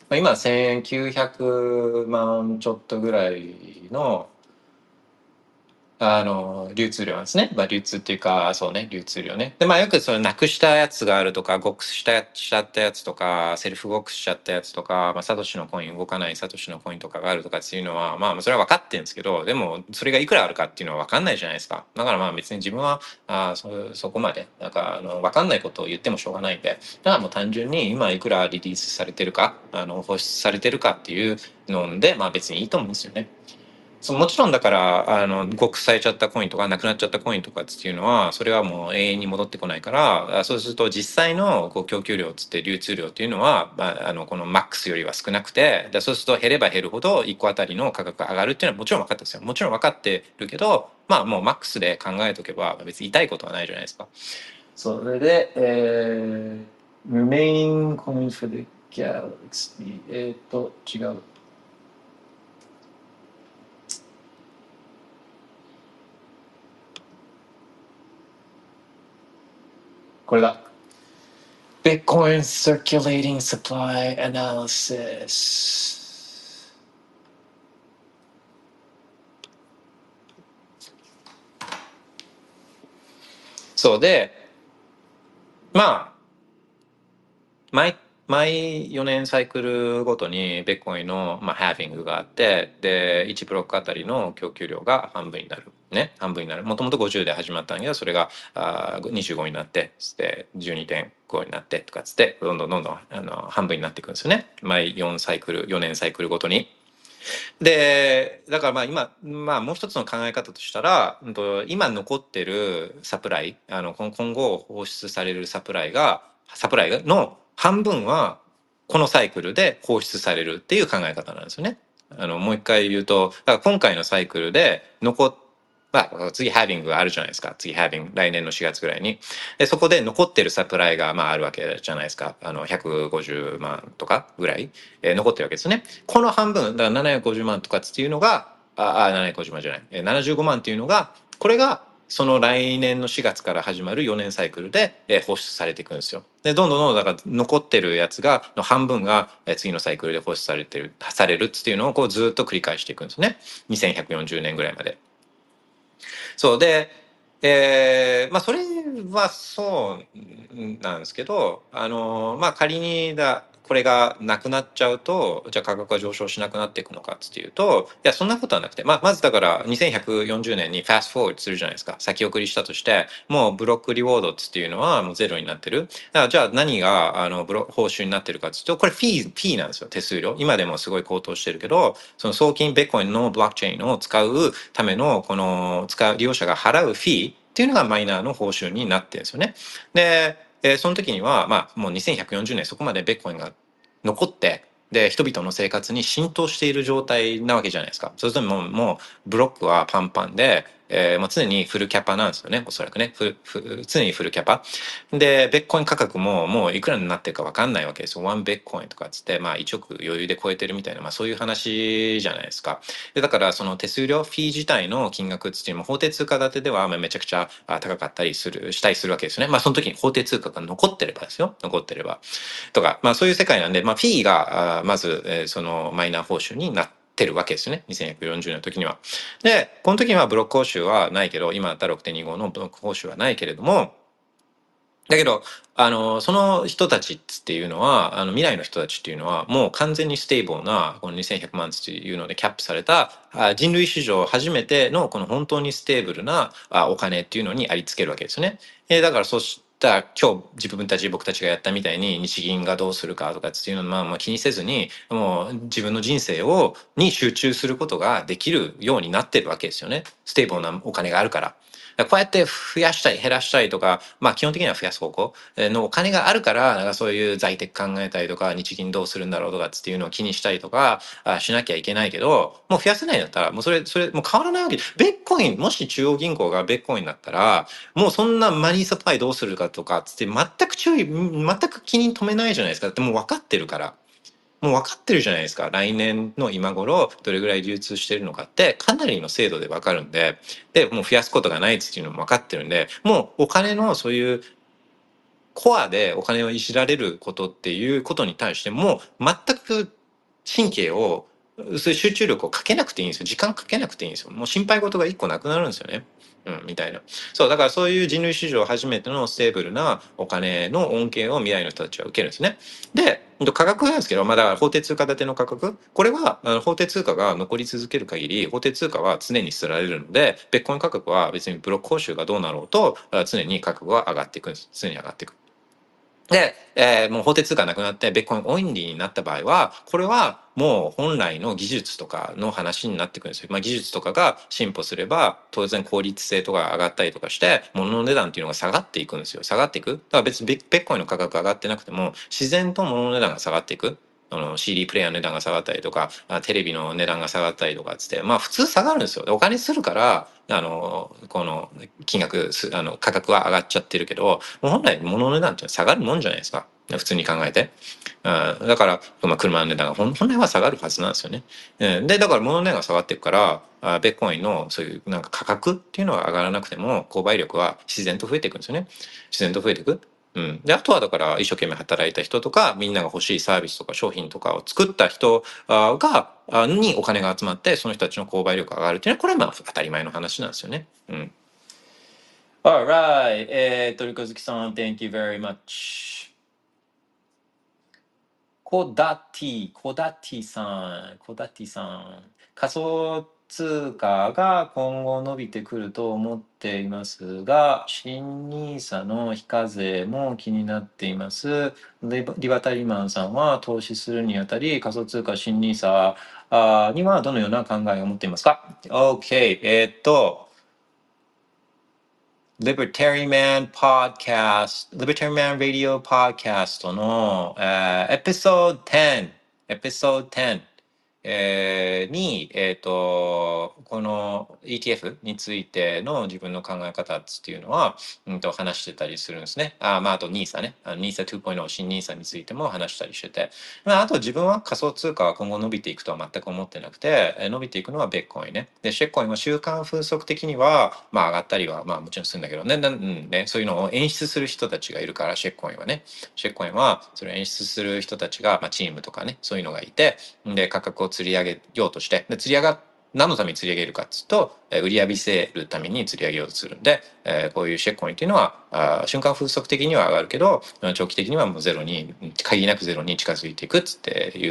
あ、今1900万ちょっとぐらいのあの流通量ですね。まあ、流通っていうか、そうね、流通量ね。で、まあよくそのなくしたやつがあるとか、ゴックスしたしちゃったやつとか、セルフゴックスしちゃったやつとか、まあ、サトシのコイン動かないサトシのコインとかがあるとかっていうのは、まあそれは分かってるんですけど、でもそれがいくらあるかっていうのは分かんないじゃないですか。だからまあ別に自分は、あそそこまで、なんかあの分かんないことを言ってもしょうがないんで、だからもう単純に今いくらリリースされてるか、あの放出されてるかっていうので、まあ別にいいと思うんですよね。そもちろんだからあの極されちゃったコインとかなくなっちゃったコインとかっていうのはそれはもう永遠に戻ってこないからそうすると実際のこう供給量っつって流通量っていうのは、まあ、あのこのマックスよりは少なくてでそうすると減れば減るほど1個あたりの価格が上がるっていうのはもちろん分かってますよもちろん分かってるけどまあもうマックスで考えとけば別に痛いことはないじゃないですか。それで、えー、remaining Coin for the galaxy えっ、と違う。これだ。Bitcoin Circulating Supply Analysis。そうで、まあ、毎、毎4年サイクルごとにベッコインの、まあ、ハーフィングがあって、で、1ブロックあたりの供給量が半分になる。ね、半分になる。もともと50で始まったんだけど、それがあ25になって、で、12.5になってとかつって、どんどんどんどんあの半分になっていくんですよね。毎4サイクル、4年サイクルごとに。で、だからまあ今、まあもう一つの考え方としたら、今残ってるサプライ、あの今今後放出されるサプライが、サプライの半分はこのサイクルで放出されるっていう考え方なんですよね。あのもう一回言うと、だから今回のサイクルで残っまあ、次ハービングがあるじゃないですか。次ハービング、来年の4月ぐらいに。で、そこで残ってるサプライが、まあ、あるわけじゃないですか。あの、150万とかぐらい、えー残ってるわけですね。この半分、だから750万とかっていうのが、あ、あ750万じゃない、えー75万っていうのが、これが、その来年の4月から始まる4年サイクルで、えー放出されていくんですよ。で、どんどんどんどん、だから残ってるやつが、の半分が、えー次のサイクルで放出されてる、されるっていうのを、こうずっと繰り返していくんですね。2140年ぐらいまで。そうで、えーまあそれはそうなんですけど、あのまあ仮にだこれがなくなっちゃうと、じゃあ価格が上昇しなくなっていくのかっていうと、いや、そんなことはなくて、まあ、まずだから2140年にファストフォードするじゃないですか。先送りしたとして、もうブロックリウォードっていうのはもうゼロになってる。だからじゃあ何があのブロ報酬になってるかっていうと、これフィー、フィーなんですよ、手数料。今でもすごい高騰してるけど、その送金ベッコインのブロックチェーンを使うための、この、使う利用者が払うフィーっていうのがマイナーの報酬になってるんですよね。で、でその時には、まあ、もう2140年そこまでベッコインが残って、で、人々の生活に浸透している状態なわけじゃないですか。それとも、もう、ブロックはパンパンで、えーもう常にフルキャパなんですよね、おそらくね。フフ常にフルキャパ。で、ベッコイン価格ももういくらになってるかわかんないわけですよ。ワンベッコインとかっつって、まあ1億余裕で超えてるみたいな、まあそういう話じゃないですか。で、だからその手数料フィー自体の金額っていうのも法定通貨建てではめちゃくちゃ高かったりする、したりするわけですよね。まあその時に法定通貨が残ってればですよ。残ってれば。とか、まあそういう世界なんで、まあフィーが、まず、えーそのマイナー報酬になっててるわけですね。2140年の時には。で、この時にはブロック報酬はないけど、今だったら6.25のブロック報酬はないけれども、だけど、あの、その人たちっていうのは、あの、未来の人たちっていうのは、もう完全に stable な、この2100万っていうのでキャップされた、人類史上初めての、この本当に stable なお金っていうのにありつけるわけですね。えーだから、そした、今日自分たち、僕たちがやったみたいに、日銀がどうするかとかっていうのを、まあ、まあ気にせずに、もう自分の人生を、に集中することができるようになってるわけですよね。 stable なお金があるから。こうやって増やしたい、減らしたいとか、まあ基本的には増やす方向のお金があるから、なんかそういう財テク考えたりとか、日銀どうするんだろうとかっていうのを気にしたりとか、あしなきゃいけないけど、もう増やせないんだったら、もうそれ、それ、もう変わらないわけ。ビットコイン、もし中央銀行がビットコインだったら、もうそんなマニーサプライどうするかとかつって全く注意、全く気に留めないじゃないですか。だってもう分かってるから。もう分かってるじゃないですか。来年の今頃、どれぐらい流通してるのかって、かなりの精度で分かるんで、で、もう増やすことがないっていうのも分かってるんで、もうお金のそういうコアでお金をいじられることっていうことに対しても、全く神経を、そういう集中力をかけなくていいんですよ。時間かけなくていいんですよ。もう心配事が一個なくなるんですよね。うん、みたいな。そう、だからそういう人類史上初めての stable なお金の恩恵を未来の人たちは受けるんですね。で、価格なんですけど、まあだから法定通貨建ての価格、これは法定通貨が残り続ける限り、法定通貨は常に刷られるので、別ッコ価格は別にブロック報酬がどうなろうと、常に価格は上がっていくんです。常に上がっていく。で、えーもう法定通貨なくなって、ビットコインオンリーになった場合は、これはもう本来の技術とかの話になってくるんですよ。まあ技術とかが進歩すれば、当然効率性とか上がったりとかして、物の値段っていうのが下がっていくんですよ。下がっていく？だから別にビッビットコインの価格上がってなくても、自然と物の値段が下がっていく。あの CD プレイヤーの値段が下がったりとか、テレビの値段が下がったりとかっつって、まあ普通下がるんですよ。お金するから、あの、この金額、あの、価格は上がっちゃってるけど、本来物の値段って下がるもんじゃないですか。普通に考えて。うんだから、まあ、車の値段が本来は下がるはずなんですよね。うんで、だから物の値段が下がっていくから、あベッコインのそういうなんか価格っていうのは上がらなくても、購買力は自然と増えていくんですよね。自然と増えていく。うん、であとはだから一生懸命働いた人とかみんなが欲しいサービスとか商品とかを作った人あがあにお金が集まってその人たちの購買力が上がるっていうのはこれはまあ当たり前の話なんですよね。うん Alright. えー、鳥小月さん、Thank you very much. コダティ、コダティさん、コダティさん。仮想通貨が今後伸びてくると思っていますが、新ニーサの非課税も気になっています。リバタリマンさんは投資するにあたり、仮想通貨新ニーサあにはどのような考えを持っていますか ?OK。えーっと、Libertarian Man Podcast、Libertarian Man Radio Podcast の、えーエピソード10、エピソード10、えーに、えっ、と、この ETF についての自分の考え方っていうのは、うんと話してたりするんですね。あ、まあ、あと NISA ね。NISA2.0 新 NISA についても話したりしてて。まあ、あと自分は仮想通貨は今後伸びていくとは全く思ってなくて、伸びていくのはベッコインね。で、シェッコインは週間風速的には、まあ上がったりは、まあもちろんするんだけどね、なうんね、そういうのを演出する人たちがいるから、シェッコインはね。シェッコインは、それを演出する人たちが、まあチームとかね、そういうのがいて、で、価格を釣り上げようとして、で、釣り上が何のために釣り上げるかっつうと、え売り上げせるために釣り上げようとするんで、えこういうシェッコインっていうのは、あ瞬間風速的には上がるけど、長期的にはもうゼロに、限りなくゼロに近づいていくってい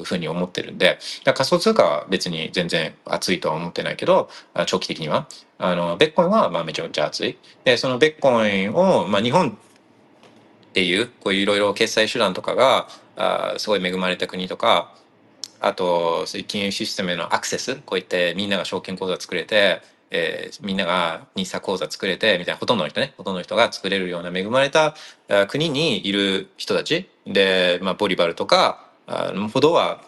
うふうに思ってるんで、だ仮想通貨は別に全然熱いとは思ってないけど、長期的には。あの、ベッコインはまあめちゃめちゃ熱い。で、そのベッコインを、まあ日本っていう、こういういろいろ決済手段とかが、あすごい恵まれた国とか、あと、そういう金融システムへのアクセス、こういってみんなが証券口座作れて、えーみんなが NISA 口座作れて、みたいな、ほとんどの人ね、ほとんどの人が作れるような恵まれた国にいる人たち。で、まあ、ボリバルとか、あのほどは、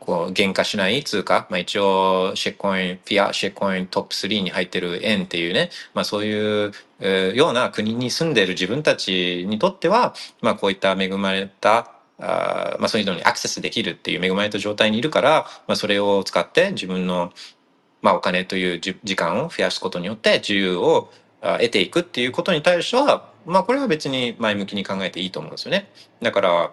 こう、減価しない通貨、まあ一応、シェッコイン、フィア、シェッコイントップ3に入ってる円っていうね、まあそういう、えーような国に住んでる自分たちにとっては、まあこういった恵まれた、あまあそういうのにアクセスできるっていう恵まれた状態にいるから、まあそれを使って自分の、まあお金という時間を増やすことによって自由を得ていくっていうことに対しては、まあこれは別に前向きに考えていいと思うんですよね。だから、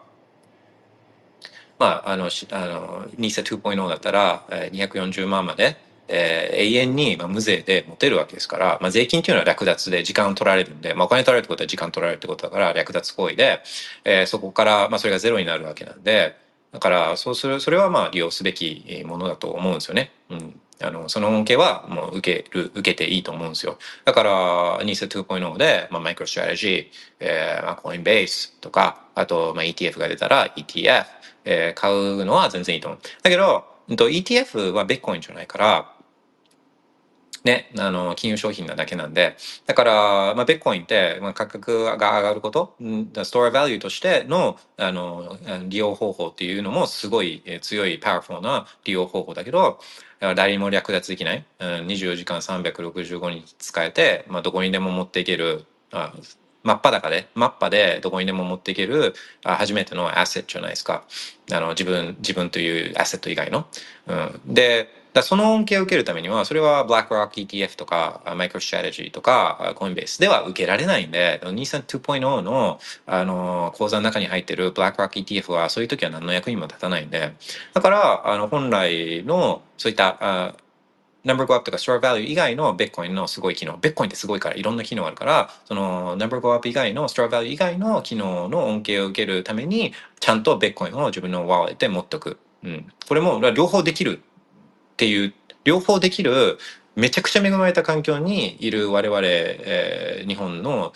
まあ、あの、あの、NISA 2.0だったら、240万まで、えー永遠にまあ無税で持てるわけですから、まあ、税金っていうのは略奪で時間を取られるんで、まあ、お金取られるってことは時間取られるってことだから略奪行為で、えーそこからまあそれがゼロになるわけなんでだからそうするそれはまあ利用すべきものだと思うんですよね。うんあのその恩恵はもう受ける受けていいと思うんですよ。だから NISA 2.0で、まあ、マイクロストラテジー、えーまあ、コインベースとかあと、まあ、ETF が出たら ETF、えー買うのは全然いいと思う。だけど、うんと ETF はベッコインじゃないからね、あの、金融商品なだけなんで、だから、まあ、ベッコインって、まあ、価格が上がること、うんストアバリューとしての、あの、利用方法っていうのもすごい強い、パワフルな利用方法だけど、誰にも略奪できない、24時間365日使えて、まあ、どこにでも持っていける、あ真っ裸で、マッパでどこにでも持っていける、あ初めてのアセットじゃないですか。あの、自分、自分というアセット以外の。うん、で、だその恩恵を受けるためには、それは BlackRock ETF とか、MicroStrategy とか、コインベースでは受けられないんで、NISA 2.0の、あの、口座の中に入ってる BlackRock ETF は、そういう時は何の役にも立たないんで、だから、あの、本来の、そういった、あナンバーゴアップとかストアバリュー以外のベッコインのすごい機能。ベッコインってすごいからいろんな機能あるから、そのナンバーゴアップ以外のストアバリュー以外の機能の恩恵を受けるために、ちゃんとベッコインを自分のワーレットで持っとく。うん。これも両方できるっていう、両方できるめちゃくちゃ恵まれた環境にいる我々、えー日本の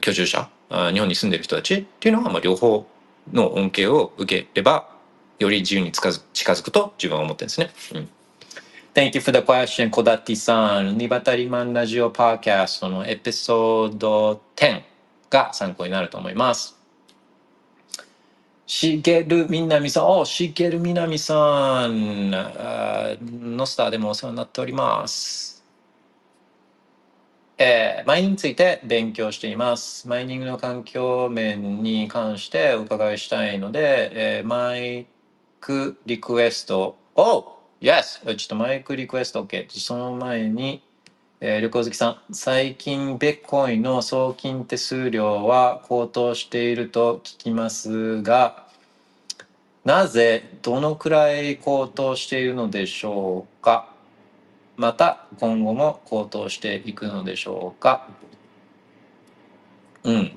居住者、日本に住んでる人たちっていうのは、まあ、両方の恩恵を受ければ、より自由に近づくと自分は思ってるんですね。うん Thank you for the question, 小立さん。ニバタリマンラジオパーキャストのエピソード10が参考になると思います。しげるみなみさん、おしげるみなみさん、あーノスターでもお世話になっております。えーマイニングについて勉強しています。マイニングの環境面に関してお伺いしたいので、えーマイクリクエスト、お Yes! ちょっとマイクリクエスト OK。その前に、えー旅行好きさん、最近ベッコインの送金手数料は高騰していると聞きますが、なぜ、どのくらい高騰しているのでしょうか？また、今後も高騰していくのでしょうか？うん。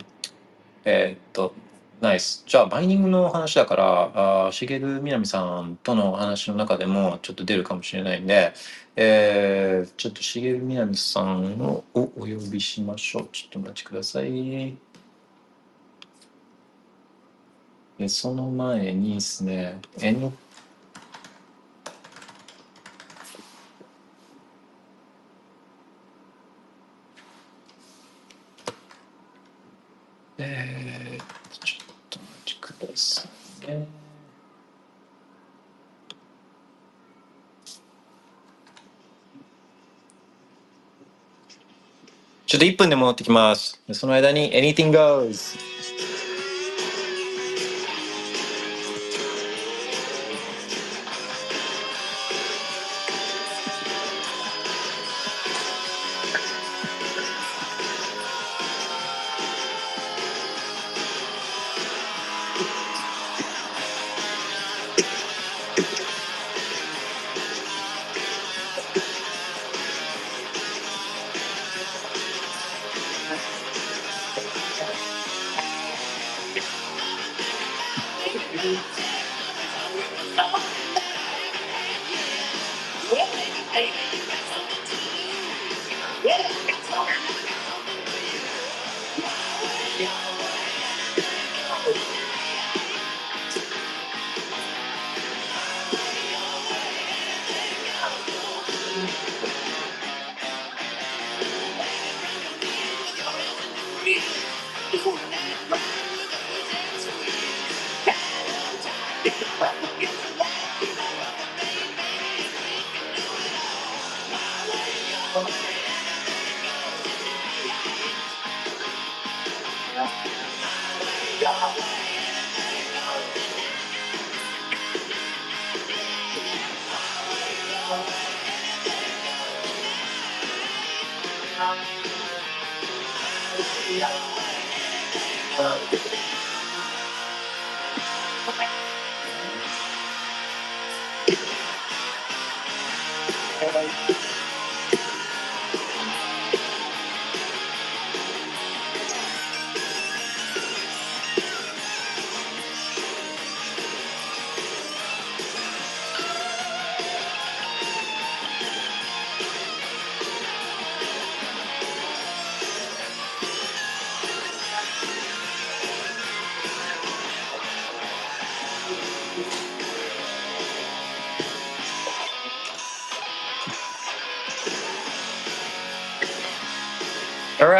えーっと、ナイス。じゃあ、マイニングの話だから、あしげるみなみさんとの話の中でもちょっと出るかもしれないんで、えー、ちょっとしげるみなみさんをお呼びしましょう。ちょっとお待ちください。で、その前にですね、N、えー、ちょっとお待ちくださいね。ちょっと1分で戻ってきます。その間に Anything Goes。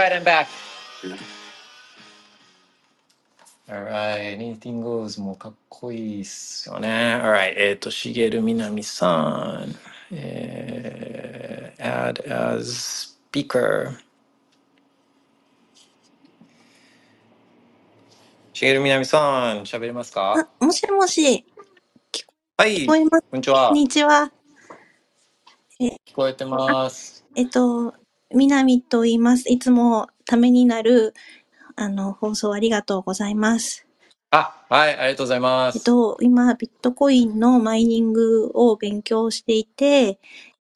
Alright, I'm back. Alright, Anything Goes もかっこいいっすよね。Alright, えっ、と、しげるみなみさん。えー、add as speaker. しげるみなみさん、喋れますか？あ、もしもし、はい、こ聞こえます？んにちはこん。にちは。聞こえてます。えっと、みなみと言います。いつもためになる、あの、放送ありがとうございます。あ、はい、ありがとうございます。えっと、今、ビットコインのマイニングを勉強していて、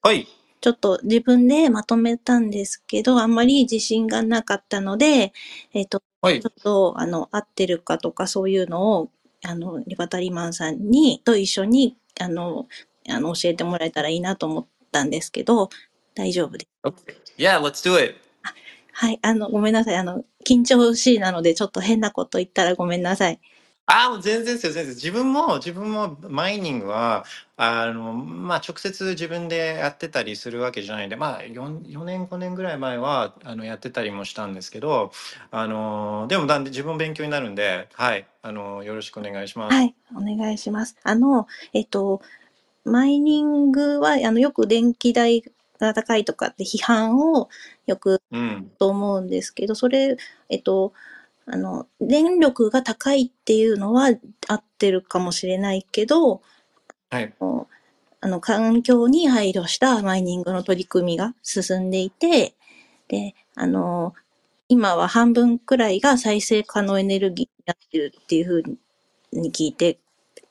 はい。ちょっと自分でまとめたんですけど、あんまり自信がなかったので、えっと、はいちょ。っと、あの、合ってるかとかそういうのを、あの、リバタリマンさんに、と一緒に、あの、あの、教えてもらえたらいいなと思ったんですけど、大丈夫です。Yeah, let's do it. はい、あの、ごめんなさい。あの、緊張しいなので、ちょっと変なこと言ったらごめんなさい。あもう全然ですよ、全然。自分も、自分もマイニングは、あの、まあ、直接自分でやってたりするわけじゃないんで、まあ、4, 4年、5年ぐらい前は、あの、やってたりもしたんですけど、あの、でも、なんで自分勉強になるんで、はい、あの、よろしくお願いします。はい、お願いします。あの、えっと、マイニングは、あの、よく電気代が高いとかって批判をよくうん。と思うんですけど、それ、えっと、あの、電力が高いっていうのは合ってるかもしれないけど、はい。あの、環境に配慮したマイニングの取り組みが進んでいて、で、あの、今は半分くらいが再生可能エネルギーになってるっていうふうに聞いて、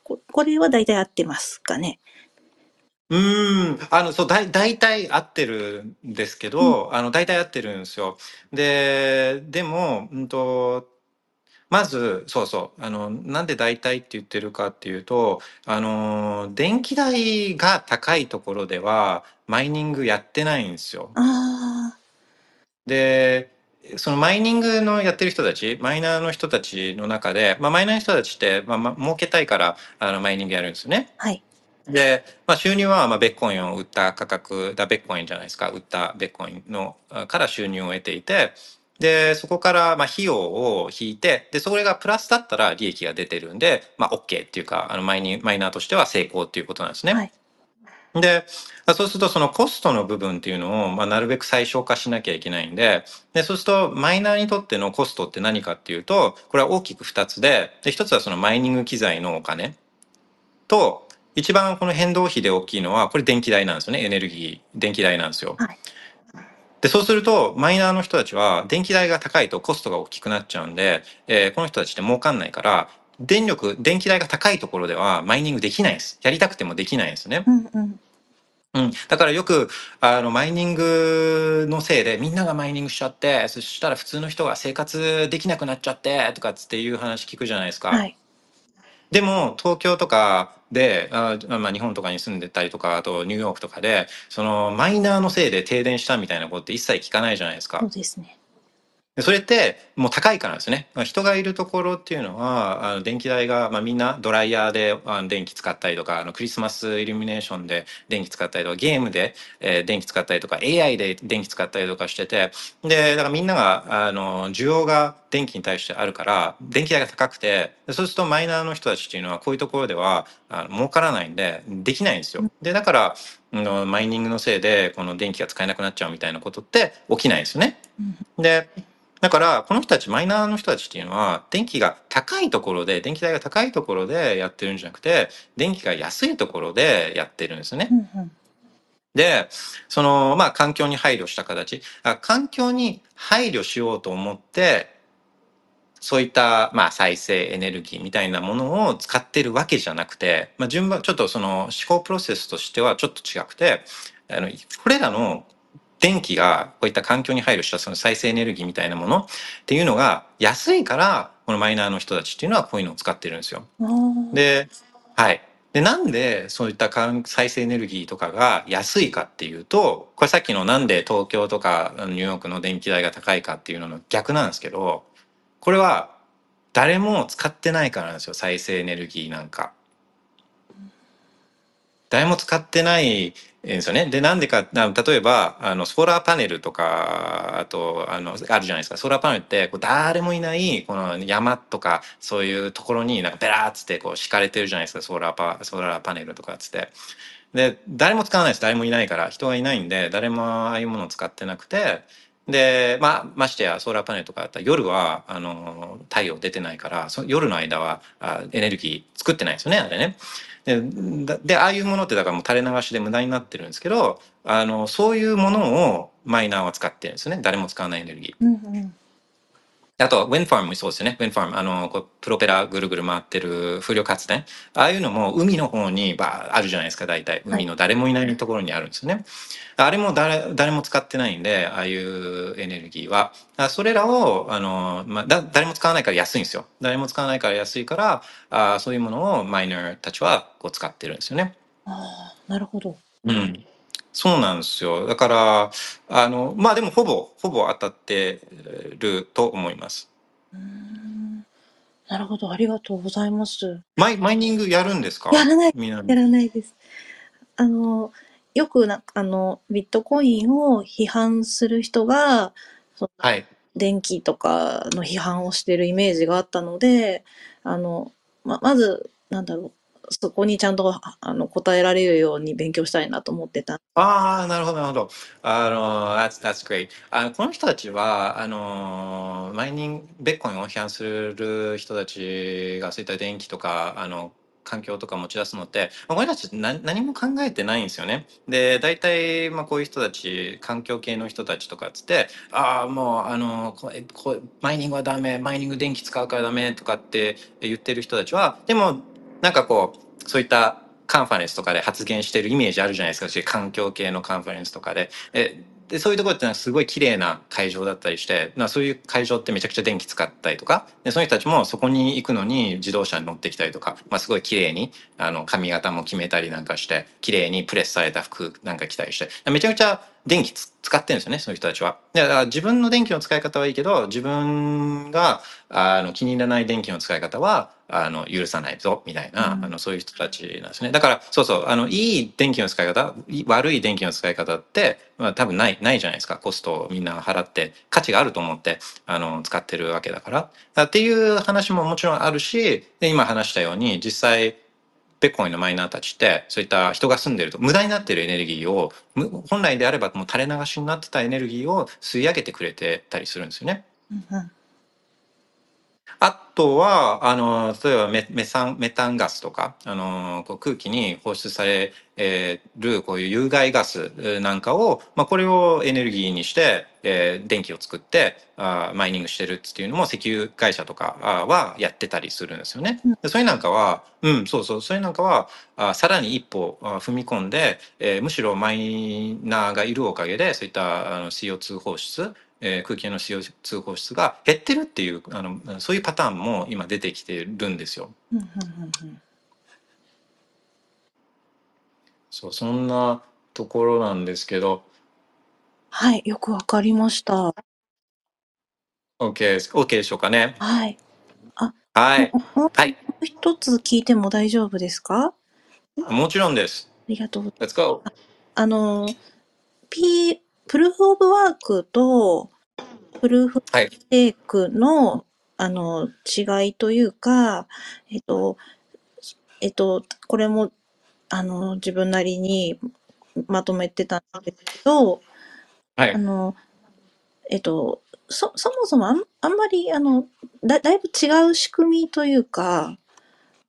ここれは大体合ってますかね。うーん、あの、そう、だい、大体合ってるんですけど、あの、大体合ってるんですよ。で、でも、うんと、まず、そうそう、あの、なんで大体って言ってるかっていうと、あの、電気代が高いところでは、マイニングやってないんですよ。あで、そのマイニングのやってる人たち、マイナーの人たちの中で、まあ、マイナーの人たちって、まあ、まあ、儲けたいから、あの、マイニングやるんですよね。あ、はい。で、まあ、収入はまあベッコインを売った価格だベッコインじゃないですか売ったベッコインのあから収入を得ていてでそこからまあ費用を引いてでそれがプラスだったら利益が出てるんで、まあ、OK っていうかあのマイニマイナーとしては成功っていうことなんですね。はい。であそうするとそのコストの部分っていうのを、まあ、なるべく最小化しなきゃいけないんででそうするとマイナーにとってのコストって何かっていうとこれは大きく2つでで1つはそのマイニング機材のお金と一番この変動費で大きいのはこれ電気代なんですよねエネルギー電気代なんですよ。はいでそうするとマイナーの人たちは電気代が高いとコストが大きくなっちゃうんで、えーこの人たちって儲かんないから電力電気代が高いところではマイニングできないんですやりたくてもできないんですね。うんうん。うん、だからよくあのマイニングのせいでみんながマイニングしちゃってそしたら普通の人が生活できなくなっちゃってとかっていう話聞くじゃないですか。はい。でも東京とかであ、まあ、日本とかに住んでたりとかあとニューヨークとかでそのマイナーのせいで停電したみたいなことって一切聞かないじゃないですかそう。ですね。でそれってもう高いからですね。まあ人がいるところっていうのはあの電気代が、まあ、みんなドライヤーであの電気使ったりとかあのクリスマスイルミネーションで電気使ったりとかゲームで、えー電気使ったりとか AI で電気使ったりとかしててでだからみんながあの需要が電気に対してあるから電気代が高くてでそうするとマイナーの人たちっていうのはこういうところではあの儲からないんでできないんですよ。でだからあのマイニングのせいでこの電気が使えなくなっちゃうみたいなことって起きないんですよね。うんでだからこの人たちマイナーの人たちっていうのは電気が高いところで電気代が高いところでやってるんじゃなくて電気が安いところでやってるんですよね。でそのまあ環境に配慮した形。あ環境に配慮しようと思ってそういったまあ再生エネルギーみたいなものを使ってるわけじゃなくて、まあ、順番ちょっとその思考プロセスとしてはちょっと違くて、あの、これらの電気がこういった環境に配慮したその再生エネルギーみたいなものっていうのが安いから、このマイナーの人たちっていうのはこういうのを使ってるんですよ。で、はい。で、なんでそういった環再生エネルギーとかが安いかっていうと、これさっきのなんで東京とかニューヨークの電気代が高いかっていうのの逆なんですけど、これは誰も使ってないからなんですよ、再生エネルギーなんか。誰も使ってないんですよね。で、なんでか、な例えば、あの、ソーラーパネルとか、あと、あの、あるじゃないですか。ソーラーパネルって、こう誰もいない、この山とか、そういうところになんかベラーっつって、こう敷かれてるじゃないですか。ソーラーパ、ソーラーパネルとかっつって。で、誰も使わないです。誰もいないから。人がいないんで、誰もああいうものを使ってなくて、で、まあ、ましてや、ソーラーパネルとかだったら夜は、あの、太陽出てないから、そ夜の間はあエネルギー作ってないですよね、あれね。ででああいうものってだからもう垂れ流しで無駄になってるんですけどあのそういうものをマイナーは使ってるんですよね誰も使わないエネルギー。うんうんあと、ウィンファームもそうですよね。ウィンファーム。あの、こうプロペラぐるぐる回ってる風力発電。ああいうのも海の方にばあるじゃないですか、大体。海の誰もいないところにあるんですよね。あれも誰誰も使ってないんで、ああいうエネルギーは。あそれらを、あの、まあ、だ誰も使わないから安いんですよ。誰も使わないから安いから、あそういうものをマイナーたちはこう使ってるんですよね。ああ、なるほど。うん。そうなんですよ。だから、あの、まあでもほぼ、ほぼ当たってると思います。うーんなるほど。ありがとうございます。マイマイニングやるんですか？やらない、みんな。やらないです。あの、よくな、あの、ビットコインを批判する人が、そのはい。電気とかの批判をしてるイメージがあったので、あの、ま、まず、なんだろう、そこにちゃんとあの答えられるように勉強したいなと思ってた。ああ、なるほど、なるほど。あの、that's, that's great. あの、この人たちは、あの、マイニング、ベッコインを批判する人たちが、そういった電気とか、あの、環境とか持ち出すのって、まあ、この人たち何何も考えてないんですよね。で、大体、まあ、こういう人たち、環境系の人たちとかっつって、ああ、もう、あの、ここマイニングはダメ、マイニング電気使うからダメとかって言ってる人たちは、でも、なんかこう、そういったカンファレンスとかで発言してるイメージあるじゃないですか。環境系のカンファレンスとかで。えでそういうところってのはすごい綺麗な会場だったりして、なそういう会場ってめちゃくちゃ電気使ったりとか、でその人たちもそこに行くのに自動車に乗ってきたりとか、まあ、すごい綺麗にあの髪型も決めたりなんかして、綺麗にプレスされた服なんか着たりして、めちゃくちゃ電気つ使ってるんですよね、そういう人たちは。でだから自分の電気の使い方はいいけど、自分があの気に入らない電気の使い方はあの許さないぞみたいな、うんあのそういう人たちなんですね。だからそうそうあのいい電気の使い方、い悪い電気の使い方って、まあ、多分ないないじゃないですか。コストをみんな払って価値があると思ってあの使ってるわけだから。だっていう話ももちろんあるし、で今話したように実際ベッコインのマイナーたちってそういった人が住んでると無駄になってるエネルギーを本来であればもう垂れ流しになってたエネルギーを吸い上げてくれてたりするんですよね。うんあとは、あの、例えばメメサンメタンガスとか、あの、こう空気に放出されえーるこういう有害ガスえーなんかを、まあ、これをエネルギーにして、えー電気を作ってあーマイニングしてるっていうのも石油会社とかはやってたりするんですよね。でそれなんかは、うん、そうそう、それなんかは、あさらに一歩あ踏み込んで、えーむしろマイナーがいるおかげで、そういったあの CO2 放出、えー空気の CO2 放出が減ってるっていうあのそういうパターンも今出てきてるんですよ。うんうんうんうんそうそんなところなんですけどはい、よくわかりました。OK OK でしょうかね。はい。はい。もうはい。一つ聞いても大丈夫ですか？あもちろんです。りがとう。Let's go! あの、P、プルーフオブワークとプルーフはい。テイクの、あの、違いというか、えっと、えっと、これも、あの、自分なりにまとめてたんですけど、はいあ。の、えっと、そ、そもそもあんあんまり、あの、だ、だいぶ違う仕組みというか、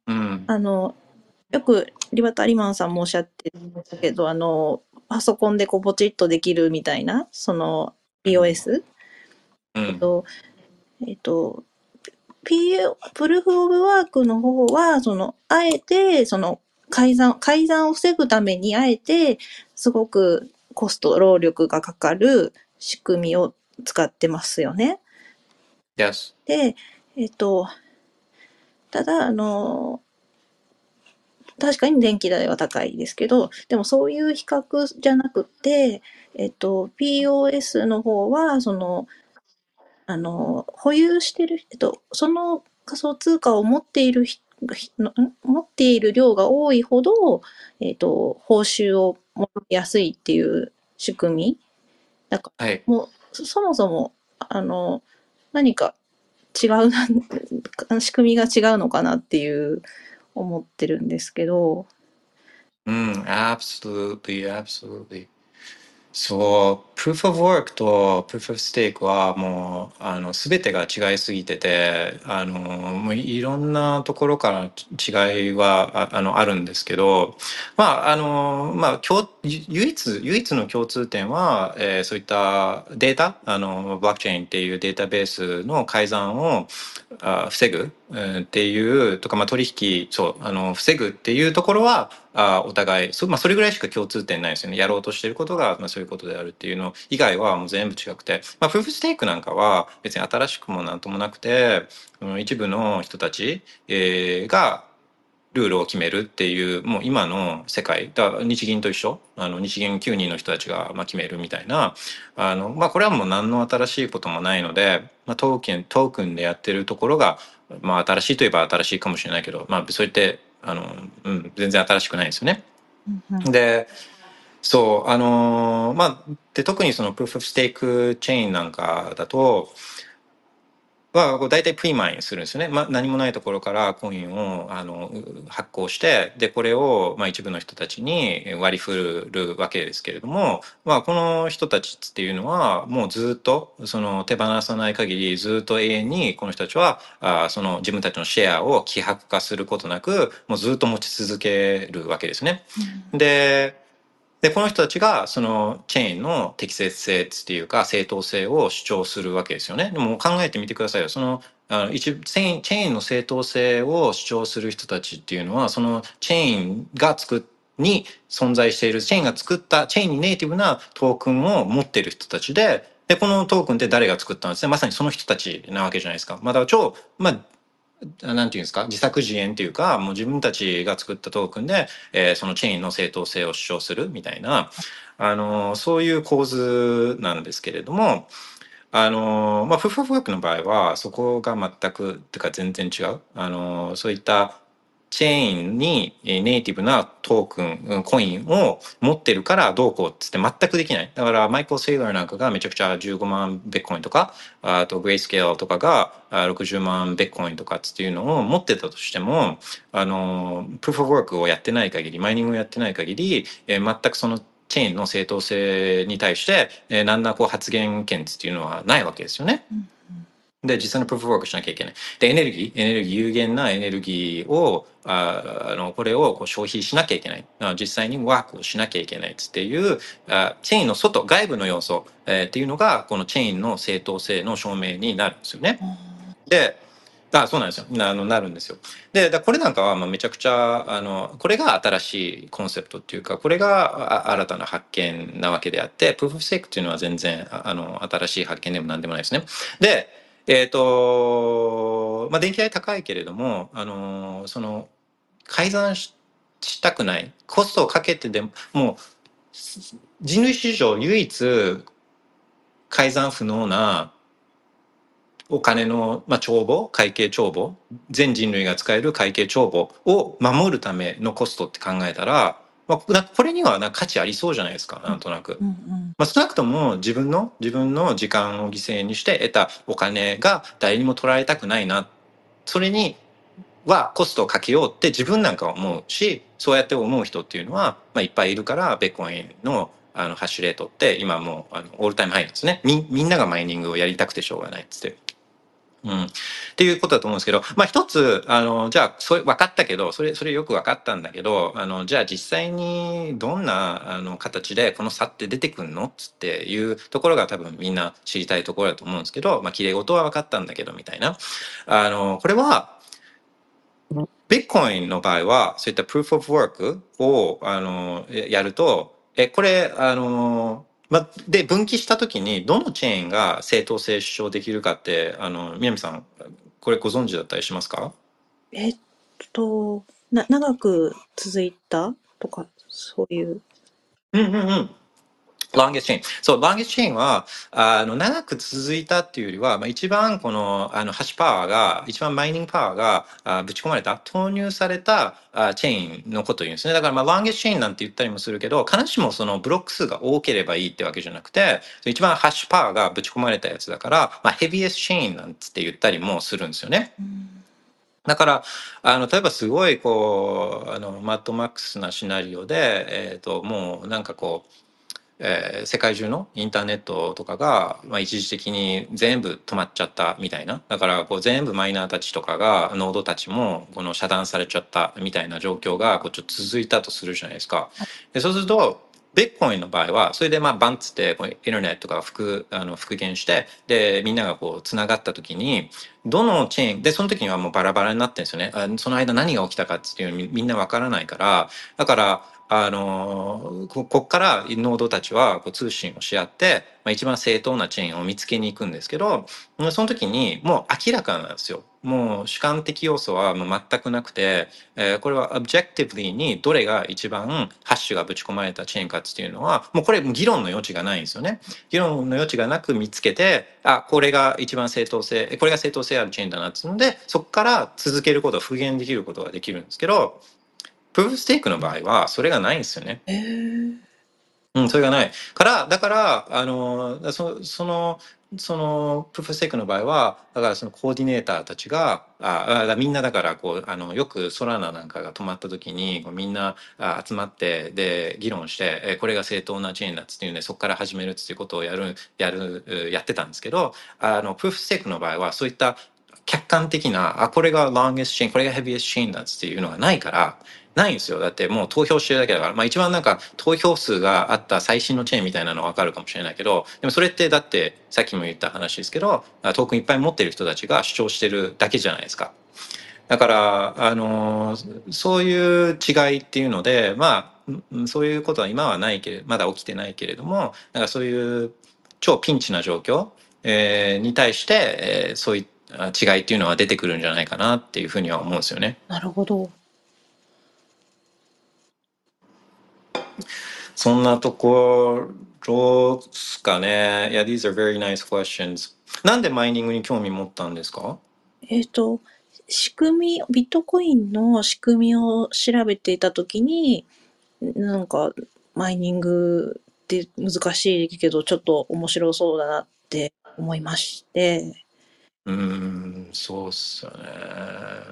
うん。あの、よくリバタリマンさんもおっしゃってたけど、あの、パソコンでこうポチッとできるみたいな、その POS? うん。えっと、えっと、P、プルーフオブワークの方は、その、あえて、その、改ざん、改ざんを防ぐために、あえて、すごくコスト、労力がかかる仕組みを使ってますよね。Yes. で、えっと、ただ、あの、確かに電気代は高いですけど、でもそういう比較じゃなくて、えっと、POS の方は、その、あの、保有してる、えっと、その仮想通貨を持っている人持っている量が多いほど、えっと、報酬をもらいやすいっていう仕組み。だからはい。もう、そそもそも、あの、何か違うな、仕組みが違うのかなっていう思ってるんですけど、Mm, absolutely, absolutely. そう、proof of work と proof of stake はもう、あの、すべてが違いすぎてて、あの、もういろんなところから違いは、ああの、あるんですけど、まあ、あの、まあ、共、唯一、唯一の共通点は、えーそういったデータ、あの、ブロックチェーンっていうデータベースの改ざんを、あ防ぐ、っていうとか、まあ、取引そうあの防ぐっていうところはあお互いそ,、まあ、それぐらいしか共通点ないですよね。やろうとしてることが、まあ、そういうことであるっていうの以外はもう全部違くて、まあ、プーフステークなんかは別に新しくもなんともなくて、うん一部の人たち、えーがルールを決めるっていうもう今の世界だから日銀と一緒？あの日銀9人の人たちがまあ決めるみたいな。あの、まあ、これはもう何の新しいこともないので、まあ、トークントークンでやってるところが、まあ、新しいといえば新しいかもしれないけど、まあ、そう言ってあの、うん、全然新しくないですよね。でそうあのーまあで特にそのプーフ・オブ・ステークチェーンなんかだとはこう大体プリマインするんですよね、まあ、何もないところからコインをあのう発行してでこれを、まあ、一部の人たちに割り振るわけですけれども、まあ、この人たちっていうのはもうずっとその手放さない限りずっと永遠にこの人たちはあその自分たちのシェアを希薄化することなくもうずっと持ち続けるわけですね。ででこの人たちがそのチェーンの適切性っていうか正当性を主張するわけですよね。でも考えてみてくださいよ。そのあの一チェーンの正当性を主張する人たちっていうのはそのチェーンが作っに存在しているチェーンが作ったチェーンにネイティブなトークンを持っている人たちででこのトークンって誰が作ったんですねまさにその人たちなわけじゃないですか。まだ超まあなんていうんですか？自作自演っていうかもう自分たちが作ったトークンで、えーそのチェーンの正当性を主張するみたいな、あのーそういう構図なんですけれども、あのーまあ、フフフ学の場合はそこが全くっていうか全然違う、あのそういったチェーンにネイティブなトークンコインを持ってるからどうこうっつって全くできないだからマイケル・セイラーなんかがめちゃくちゃ15万ベッコインとかあとグレイスケールとかが60万ベッコインとかっていうのを持ってたとしてもあのプーフ・オブ・ワークをやってない限りマイニングをやってない限り、え全くそのチェーンの正当性に対して、えー何らこう発言権っていうのはないわけですよね。うんで実際のプーフ・オブ・ワークしなきゃいけない。でエネルギーエネルギー有限なエネルギーをああのこれをこう消費しなきゃいけないあ実際にワークをしなきゃいけないっていうあチェーンの外外部の要素、えーっていうのがこのチェーンの正当性の証明になるんですよね。であそうなんですよなあのなるんですよ。でだこれなんかはまあめちゃくちゃあのこれが新しいコンセプトっていうかこれがあ新たな発見なわけであってプーフ・セークっていうのは全然ああの新しい発見でも何でもないですね。でえっ、とまあ電気代高いけれどもあのその改ざんししたくないコストをかけてでももう人類史上唯一改ざん不能なお金の、まあ、帳簿会計帳簿全人類が使える会計帳簿を守るためのコストって考えたら、まあ、なこれにはな価値ありそうじゃないですかなんとなく。うんうんまあ、少なくとも自分の自分の時間を犠牲にして得たお金が誰にも取られたくないなそれにはコストをかけようって自分なんかは思うしそうやって思う人っていうのは、まあ、いっぱいいるからベッコインのあのハッシュレートって今もうあのオールタイムハイなんですねみみんながマイニングをやりたくてしょうがないっつって。うん、っていうことだと思うんですけど、まあ、一つあのじゃあそれ分かったけどそれそれよく分かったんだけどあのじゃあ実際にどんなあの形でこの差って出てくるの？っていうところが多分みんな知りたいところだと思うんですけど、まあ、綺麗事は分かったんだけどみたいな。あのこれはビットコインの場合はそういったプルーフ・オブ・ワークをあのやるとえ、これ、あの、ま、で、分岐したときに、どのチェーンが正当性主張できるかって、あの、南さん、これご存知だったりしますか？えっと、な、長く続いたとか、そういう。うんうんうん。Longest chain。そう、longest chain は、あの、長く続いたっていうよりは、まあ、一番この、あの、ハッシュパワーが、一番マイニングパワーがあぶち込まれた、投入されたあチェーンのことを言うんですね。だから、まあ、longest chain なんて言ったりもするけど、必ずしもそのブロック数が多ければいいってわけじゃなくて、一番ハッシュパワーがぶち込まれたやつだから、まあ、ヘビエスチェーンなんつって言ったりもするんですよね。うんだから、あの、例えばすごい、こう、あの、マッドマックスなシナリオで、えっ、と、もう、なんかこう、えー世界中のインターネットとかが、まあ、一時的に全部止まっちゃったみたいな。だから、こう、全部マイナーたちとかが、ノードたちも、この遮断されちゃったみたいな状況が、こう、ちょっと続いたとするじゃないですか。で、そうすると、ビットコインの場合は、それでまあバンっつって、こうインターネットが復、あの復元して、で、みんながこう、繋がった時に、どのチェーン、で、その時にはもうバラバラになってるんですよね。その間何が起きたかっていうのみみんなわからないから、だから、あのここからノードたちはこう通信をし合って、まあ、一番正当なチェーンを見つけに行くんですけどその時にもう明らかなんですよ。もう主観的要素はもう全くなくて、えーこれは objectively にどれが一番ハッシュがぶち込まれたチェーンかっていうのはもうこれ議論の余地がないんですよね。議論の余地がなく見つけてあこれが一番正当性これが正当性あるチェーンだなっつうのでそこから続けること復元できることができるんですけどプルーフステークの場合はそれがないんですよね。えーうん、それがない。から、だから、あの、そその、その、プルーフステークの場合は、だからそのコーディネーターたちが、ああみんなだから、こう、あの、よくソラナなんかが止まった時に、こうみんなあ集まって、で、議論して、えこれが正当なチェーンだっつっていうんで、そこから始めるっていうことをやる、やる、うやってたんですけど、あの、プルーフステークの場合は、そういった客観的な、あ、これが longest chain、これが heaviest chain だっつっていうのがないから、ないんですよ。だってもう投票してるだけだから。まあ一番なんか投票数があった最新のチェーンみたいなのはわかるかもしれないけど、でもそれってだってさっきも言った話ですけど、トークンいっぱい持ってる人たちが主張してるだけじゃないですか。だから、あのそういう違いっていうので、まあ、そういうことは今はないけれまだ起きてないけれども、なんかそういう超ピンチな状況、えーに対して、えーそういうあ違いっていうのは出てくるんじゃないかなっていうふうには思うんですよね。なるほど。そんなところですかね。いや、these are very nice questions. なんでマイニングに興味持ったんですか？えっ、と、仕組み、ビットコインの仕組みを調べていたときに、なんか、マイニングって難しいけど、ちょっと面白そうだなって思いまして、うーん、そうっすよね。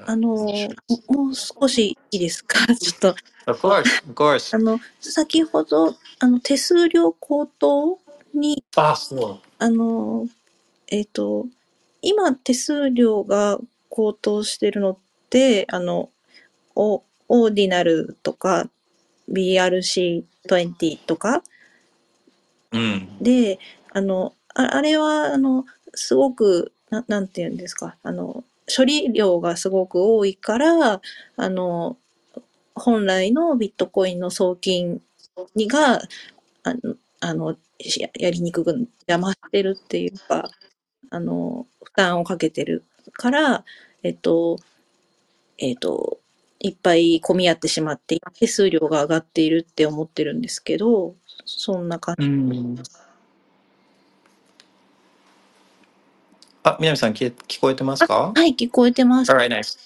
あの、ももう少しいいですか？ちょっと、Of course, of course. あの、先ほど、あの、手数料高騰に、あ。あの、えっ、と、今手数料が高騰してるのって、あの、オオーディナルとか BRC20 とかうん。で、あの、ああれは、あの、すごく、ななんて言うんですか、あの、処理量がすごく多いから、あの、本来のビットコインの送金にが、あの、あのしやりにくく邪魔してるっていうか、あの、負担をかけてるから、えっと、えっと、いっぱい混み合ってしまって、手数料が上がっているって思ってるんですけど、そんな感じ。うん。あ、南さん聞聞こえてますか？はい、聞こえてます。Alright, nice.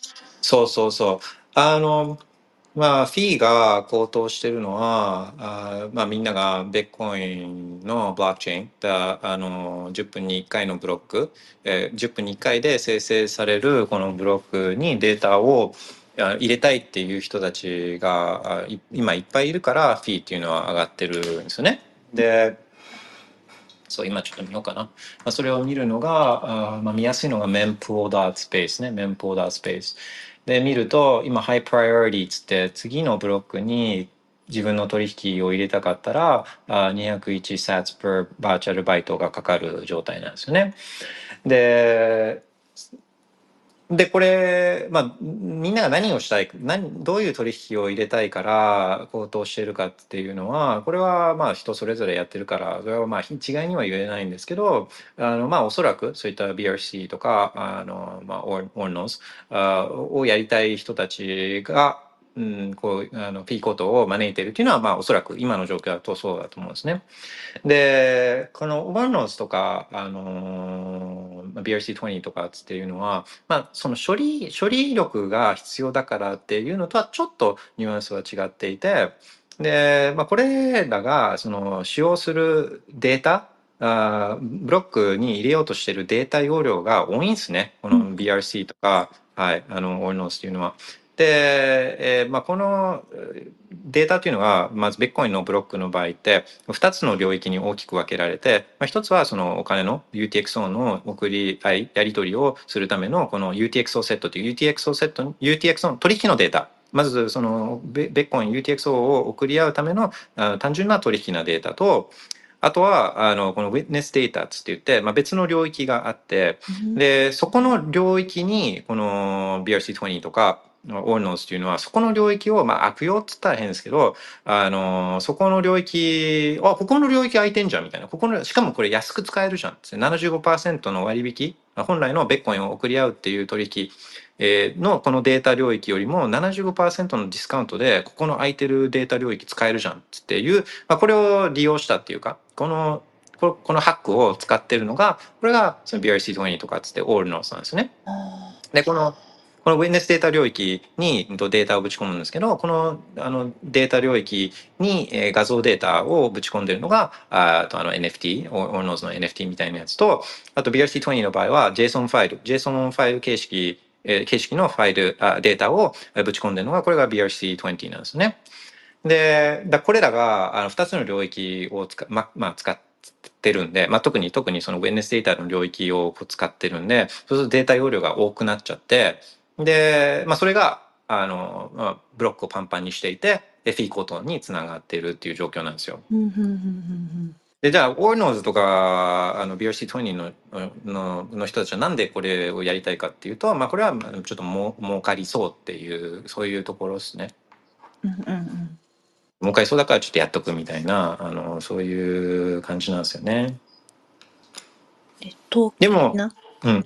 そうそうそう。あの、まあ、フィーが高騰してるのは、あまあ、みんながビットコインのブロックチェーン、だあの、10分に1回のブロック、えー10分に1回で生成されるこのブロックにデータをあ入れたいっていう人たちがあい今いっぱいいるから、フィーっていうのは上がってるんですよね。で、そう、今ちょっと見ようかな。まあ、それを見るのが、あまあ、見やすいのが mempool.space ね、mempool.space。で、見ると、今、high priority つって、次のブロックに自分の取引を入れたかったら、あ201 sats per バーチャルバイトがかかる状態なんですよね。で、で、これ、まあ、みんなが何をしたい、何、どういう取引を入れたいから高騰しているかっていうのは、これはまあ人それぞれやってるから、それはまあ一概には言えないんですけど、あのまあおそらくそういった BRC とか、あの、まあ、オーノスをやりたい人たちが、うん、こう、あの、P コートを招いているっていうのは、まあ、おそらく今の状況だとそうだと思うんですね。で、このワンノーズとか、あの、BRC20 とかっていうのは、まあ、その処理、処理力が必要だからっていうのとはちょっとニュアンスは違っていて、で、まあ、これらが、その、使用するデータ、あブロックに入れようとしているデータ容量が多いんですね。この BRC とか、はい、あの、オールノースっていうのは。で、えーまあ、このデータというのはまずビットコインのブロックの場合って2つの領域に大きく分けられて、まあ、1つはそのお金の UTXO の送り合いやり取りをするためのこの UTXO セットという UTXO セット UTXO の取引のデータ。まずそのベッコイン UTXO を送り合うための単純な取引なデータとあとは、あの、この Witness Data って言って、まあ、別の領域があって、で、そこの領域に、この BRC20 とか、オーノーズっていうのは、そこの領域を、まあ、悪用って言ったら変ですけど、あの、そこの領域、あ、ここの領域空いてんじゃんみたいな。ここの、しかもこれ安く使えるじゃん。75%の割引、本来のベッコインを送り合うっていう取引、えのこのデータ領域よりも75%のディスカウントでここの空いてるデータ領域使えるじゃんっていう、まあ、これを利用したっていうかこのこのハックを使ってるのがこれがその BRC20 とかっつってオールノースなんですね。でこのこの Witness データ領域にデータをぶち込むんですけど、このあのデータ領域に画像データをぶち込んでるのが、あとあの NFT、オーノーズの NFT みたいなやつと、あと BRC20 の場合は JSON ファイル、JSON ファイル形式、形式のファイル、あデータをぶち込んでるのが、これが BRC20 なんですね。で、だこれらがあの2つの領域を使,、ままあ、使ってるんで、まあ、特に特にその Witness データの領域を使ってるんで、そうするとデータ容量が多くなっちゃって、で、まあ、それが、あの、まあ、ブロックをパンパンにしていて、で、フィーコートにつながっているっていう状況なんですよ。で、じゃあ、オーノーズとか、あの、BRC20 ののの人たちはなんでこれをやりたいかっていうと、まあ、これはちょっとも儲かりそうっていう、そういうところですね。儲かりそうだからちょっとやっとくみたいな、あの、そういう感じなんですよね。でも、うん。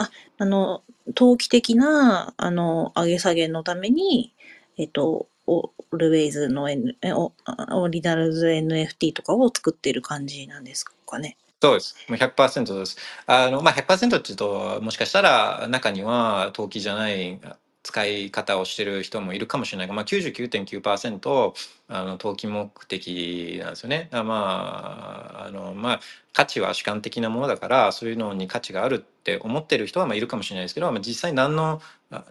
あ、あの、投機的な、あの、上げ下げのために、えっと、オールウェイズの、N、オオリナルズ NFT とかを作ってる感じなんですかね。そうです。もう100%です。あの、まあ、100%っていうと、もしかしたら中には投機じゃない使い方をしてる人もいるかもしれないが、まあ99.9%あの投機目的なんですよね。まああのまあ価値は主観的なものだからそういうのに価値があるって思ってる人はまあいるかもしれないですけど、まあ、実際何の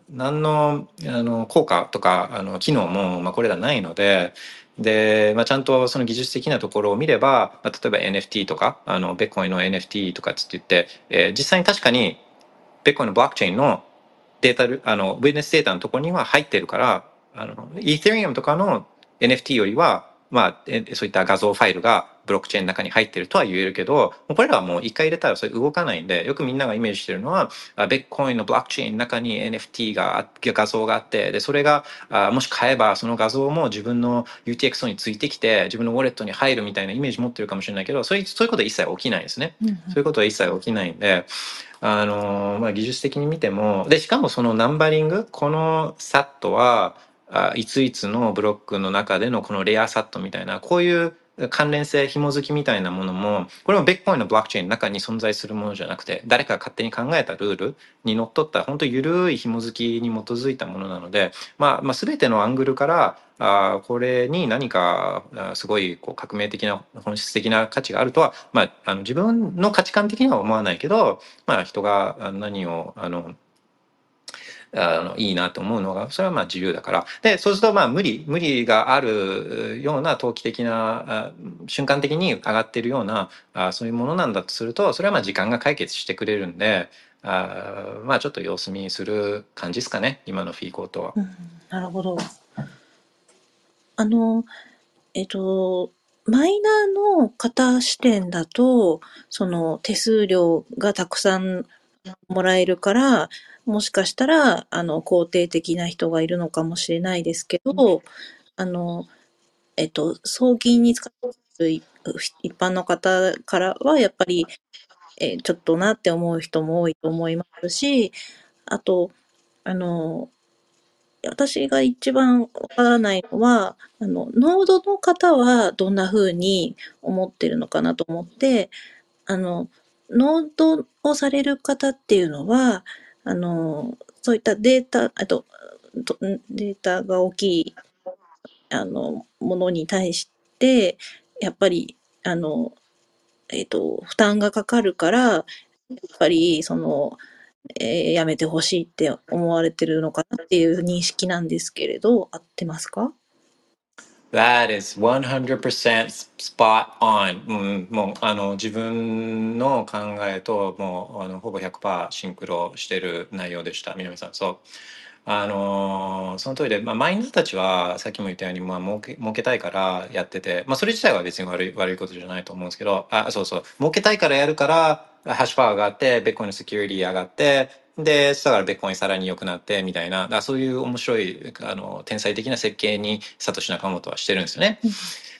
何のあの効果とかあの機能もまあこれらないので。で、まあ、ちゃんとその技術的なところを見れば、まあ、例えば NFT とかあのベッコインの NFT とかって言って、えー、実際に確かにベッコインのブロックチェーンのデータル、あの、ビジネスデータのとこには入ってるから、あの、イーセリアムとかの NFT よりは、まあ、そういった画像ファイルがブロックチェーンの中に入ってるとは言えるけど、これらはもう一回入れたらそれ動かないんで、よくみんながイメージしてるのは、ベッコインのブロックチェーンの中に NFT が、画像があって、で、それが、もし買えばその画像も自分の UTXO についてきて、自分のウォレットに入るみたいなイメージ持ってるかもしれないけど、そういう、そういうことは一切起きないですね。うんうん、そういうことは一切起きないんで、あの、まあ、技術的に見ても、で、しかもそのナンバリング、このサットは、あいついつのブロックの中でのこのレアサットみたいな、こういう関連性、紐づきみたいなものも、これもベッコインのブロックチェーンの中に存在するものじゃなくて、誰かが勝手に考えたルールにのっとった、本当緩い紐づきに基づいたものなので、まあ、まあ、全てのアングルから、あこれに何かすごいこう革命的な本質的な価値があるとは、まあ、あの自分の価値観的には思わないけど、まあ、人が何をあのあのいいなと思うのがそれはまあ自由だからでそうするとまあ無理無理があるような投機的な瞬間的に上がってるようなあそういうものなんだとするとそれはまあ時間が解決してくれるんであまあちょっと様子見する感じですかね今のフィーコートは。うん、なるほど。あのえっとマイナーの型視点だとその手数料がたくさんもらえるから、もしかしたら、あの、肯定的な人がいるのかもしれないですけど、あの、えっと、送金に使っている一般の方からは、やっぱり、えーちょっとなって思う人も多いと思いますし、あと、あの、私が一番わからないのは、あの、ノードの方はどんな風に思ってるのかなと思って、あの、ノードをされる方っていうのは、あの、そういったデータ、あと、とデータが大きい、あの、ものに対して、やっぱり、あの、えっと、負担がかかるから、やっぱり、その、えーやめてほしいって思われてるのかなっていう認識なんですけれど、合ってますか？That is 100% spot on. うん、もうあの自分の考えともうあのほぼ100%シンクロしてる内容でした、南さん。そう。あのーその通りで、まあ、マインドたちはさっきも言ったように、まあ、儲け儲けたいからやってて、まあ、それ自体は別に悪い悪いことじゃないと思うんですけどあそうそう儲けたいからやるからハッシュパワー上がってベッコインのセキュリティ上がってでそしたらベッコインさらに良くなってみたいなだからそういう面白いあの天才的な設計にサトシ・ナカモトはしてるんですよね。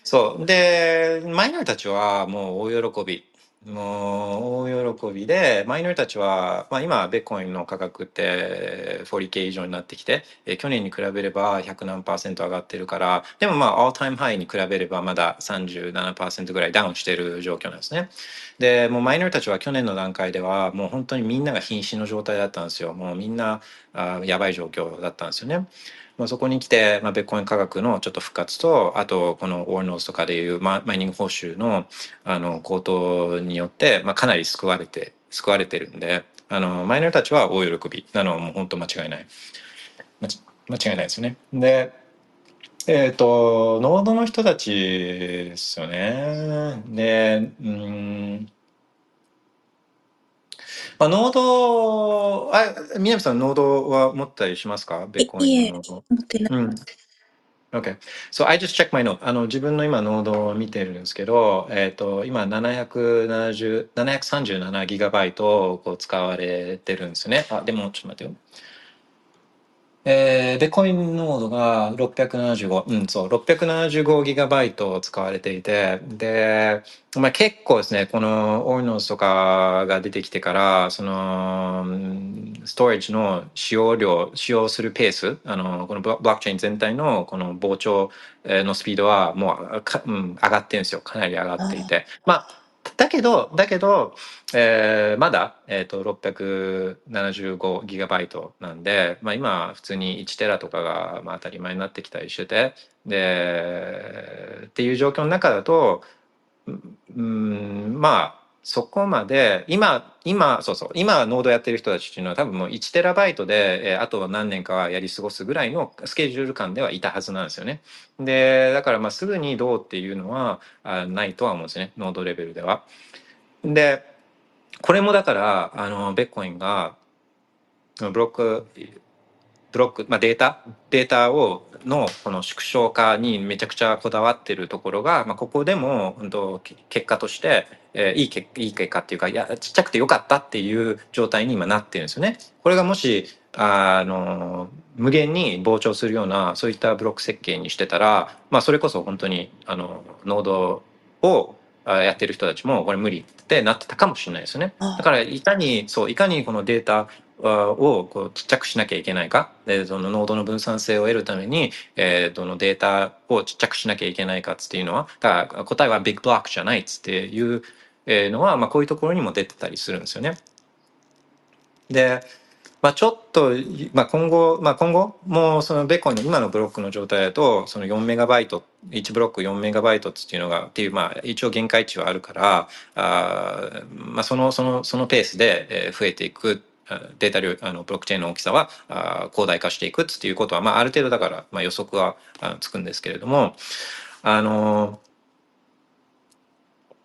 そう。で、マイノリたちはもう大喜び。もう大喜びで、マイノリたちは、まあ今、ベッコインの価格って 40K 以上になってきて、えー去年に比べれば100何パーセント上がってるから、でもまあ、all time high に比べればまだ37%ぐらいダウンしてる状況なんですね。で、もうマイノリたちは去年の段階では、もう本当にみんなが瀕死の状態だったんですよ。もうみんな、あやばい状況だったんですよね。まあ、そこに来て、まあ、ビットコイン価格のちょっと復活と、あと、この Ordinals とかでいうママイニング報酬のあの高騰によって、まあ、かなり救われて、救われてるんで、あの、マイナーたちは大喜びなのはもう本当間違いない。間違いないですよね。で、えっ、と、ノードの人たちですよね。で、うん、まあ、ノード、あ、南さん、ノードは持ったりしますか？ベッコいいえインのノード。持ってない。うん。Okay. So I just checked my note. あの自分の今ノードを見てるんですけど、えっ、と今770 737ギガバイトをこう使われてるんですよね。あ、でもちょっと待ってよ。えー、で、コインノードが675、うん、そう、675ギガバイト使われていて、で、まあ、結構ですね、このオーノーズとかが出てきてから、その、うんストレージの使用量、使用するペース、あの、このブロックチェーン全体のこの膨張えーのスピードはもうか、うん、上がってるんですよ。かなり上がっていて。まあ、だけど、だけど、えーまだ、えっ、と、675GB なんで、まあ今、普通に1テラとかが、まあ、当たり前になってきたりしてて、で、っていう状況の中だと、うん、まあ、そこまで、今、今、そうそう、今、ノードやってる人たちっていうのは多分もう1テラバイトで、えーあと何年かはやり過ごすぐらいのスケジュール感ではいたはずなんですよね。で、だからまあすぐにどうっていうのはあないとは思うんですね、ノードレベルでは。で、これもだから、あの、ベッコインが、ブロック、ブロック、まあ、データ、データを、の、この縮小化にめちゃくちゃこだわってるところが、まあ、ここでも、うんと、け結果として、えーいい結いい結果っていうか、いや、ちっちゃくてよかったっていう状態に今なってるんですよね。これがもし、あの、無限に膨張するような、そういったブロック設計にしてたら、まあ、それこそ本当に、あの、ノードを、あやってる人たちもこれ無理ってなってたかもしれないですよね。あだからいかにそういかにこのデータあをこうちっちゃくしなきゃいけないか？でそのノードの分散性を得るために、えー、どのデータをちっちゃくしなきゃいけないかっていうのはだから答えはビッグブロックじゃないっていうのは、まあ、こういうところにも出てたりするんですよね。で、まあ、ちょっと、まあ、今後、まあ、今後もうそのベコンの今のブロックの状態だとその4メガバイト1ブロック4メガバイトっていうのがっていう、まあ、一応限界値はあるからあ、まあ、そのそのそのペースで増えていくデータ量あのブロックチェーンの大きさは広大化していくっていうことは、まあ、ある程度だから、まあ、予測はあつくんですけれどもあの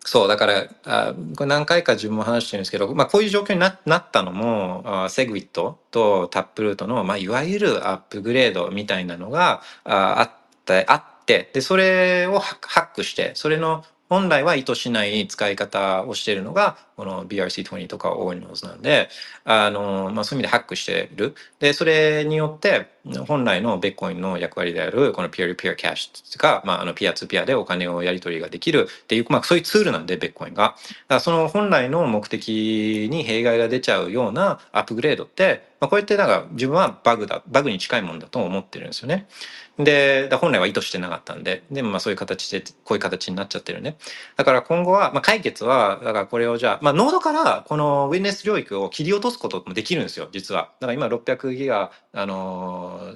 そう、だから、あこれ何回か自分も話してるんですけど、まあ、こういう状況にななったのも、あセグウィットとタップルートの、まあ、いわゆるアップグレードみたいなのがああったあって、で、それをハックして、それの本来は意図しない使い方をしているのが、この BRC20 とか Ordinals なんで、あの、まあ、そういう意味でハックしてる。で、それによって、本来のベッコインの役割である、このピアルピアキャッシュが、まあ、あの、ピアツーピアでお金をやり取りができるっていう、まあ、そういうツールなんで、ベッコインが。だからその本来の目的に弊害が出ちゃうようなアップグレードって、まあ、こうやってなんか自分はバグだ、バグに近いもんだと思ってるんですよね。で、本来は意図してなかったんで、でもまあそういう形で、こういう形になっちゃってるね。だから今後は、まあ解決は、だからこれをじゃあ、まあノードからこのウィンネス領域を切り落とすこともできるんですよ、実は。だから今600ギガ、あの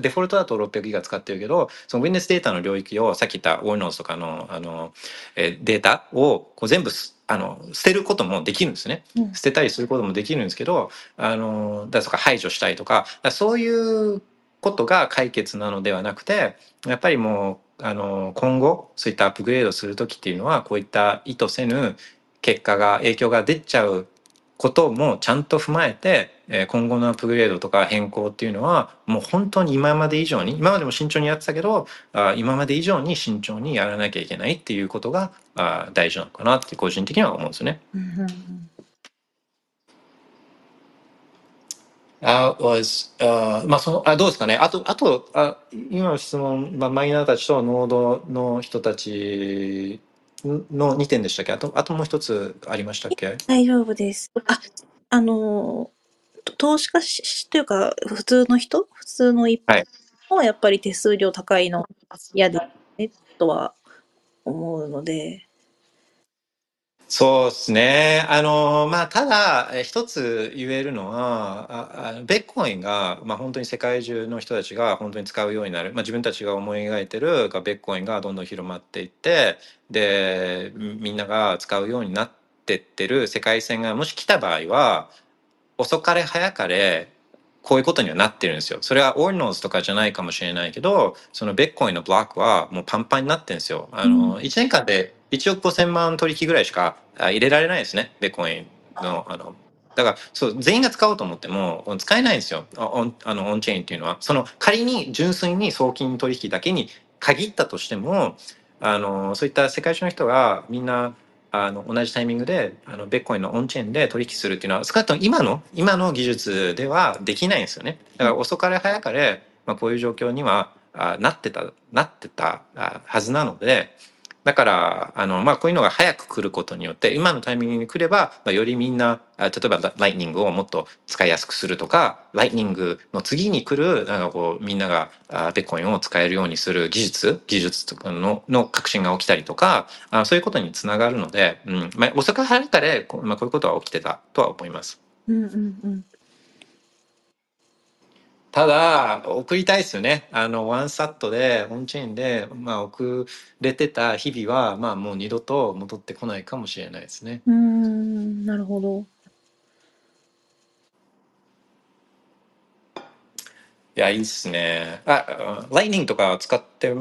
デフォルトだと600ギガ使ってるけど、そのウィンネスデータの領域を、さっき言ったオーノーズとかの、あの、えーデータをこう全部すあの捨てることもできるんですね。うん捨てたりすることもできるんですけど、あの、だとか排除したりとか、そういうことが解決なのではなくて、やっぱりもう、あの、今後、そういったアップグレードするときっていうのは、こういった意図せぬ結果が、影響が出ちゃうこともちゃんと踏まえて、今後のアップグレードとか変更っていうのは、もう本当に今まで以上に、今までも慎重にやってたけど、今まで以上に慎重にやらなきゃいけないっていうことが大事なのかなって個人的には思うんですよね。うんうんうん That was, あまあそのあどうですかね。あとあとあ今の質問、まあ、マイナーたちとノードの人たちの2点でしたっけ？あとあともう一つありましたっけ？大丈夫です。あ、あの、と投資家しというか、普通の人？普通の一はい般はやっぱり手数料高いの嫌でね、とは思うので。そうですね。あの、まあ、ただ、え一つ言えるのは、ああベッコインが、まあ、本当に世界中の人たちが本当に使うようになる。まあ、自分たちが思い描いてるがベッコインがどんどん広まっていって、で、みみんなが使うようになってってる世界線がもし来た場合は、遅かれ早かれ、こういうことにはなってるんですよ。それはオーノーズとかじゃないかもしれないけど、そのベッコインのブロックはもうパンパンになってるんですよ。あの、1年間で1億5000万取引ぐらいしかあ入れられないですね、ベッコインの。あのだからそう全員が使おうと思っても使えないんですよ、あオンあのオンチェーンっていうのは。その仮に純粋に送金取引だけに限ったとしても、あのそういった世界中の人がみんなあの同じタイミングであのベッコインのオンチェーンで取引するっていうのは少なくとも今の今の技術ではできないんですよね。だから遅かれ早かれ、まあ、こういう状況にはあなってたなってたあはずなのでだからあの、まあ、こういうのが早く来ることによって今のタイミングに来れば、まあ、よりみんな例えばライトニングをもっと使いやすくするとかライトニングの次に来るなんかこうみんながあベッコインを使えるようにする技術技術とかのの革新が起きたりとかあそういうことにつながるので、うんまあ、遅かれ早かれ、こうまあ、こういうことは起きてたとは思います。うんうんうん。ただ、送りたいですよね。あの、ワンサットで、オンチェーンで、まあ、送れてた日々は、まあ、もう二度と戻ってこないかもしれないですね。うーん、なるほど。いや、いいですね。あ、ライニングとか使って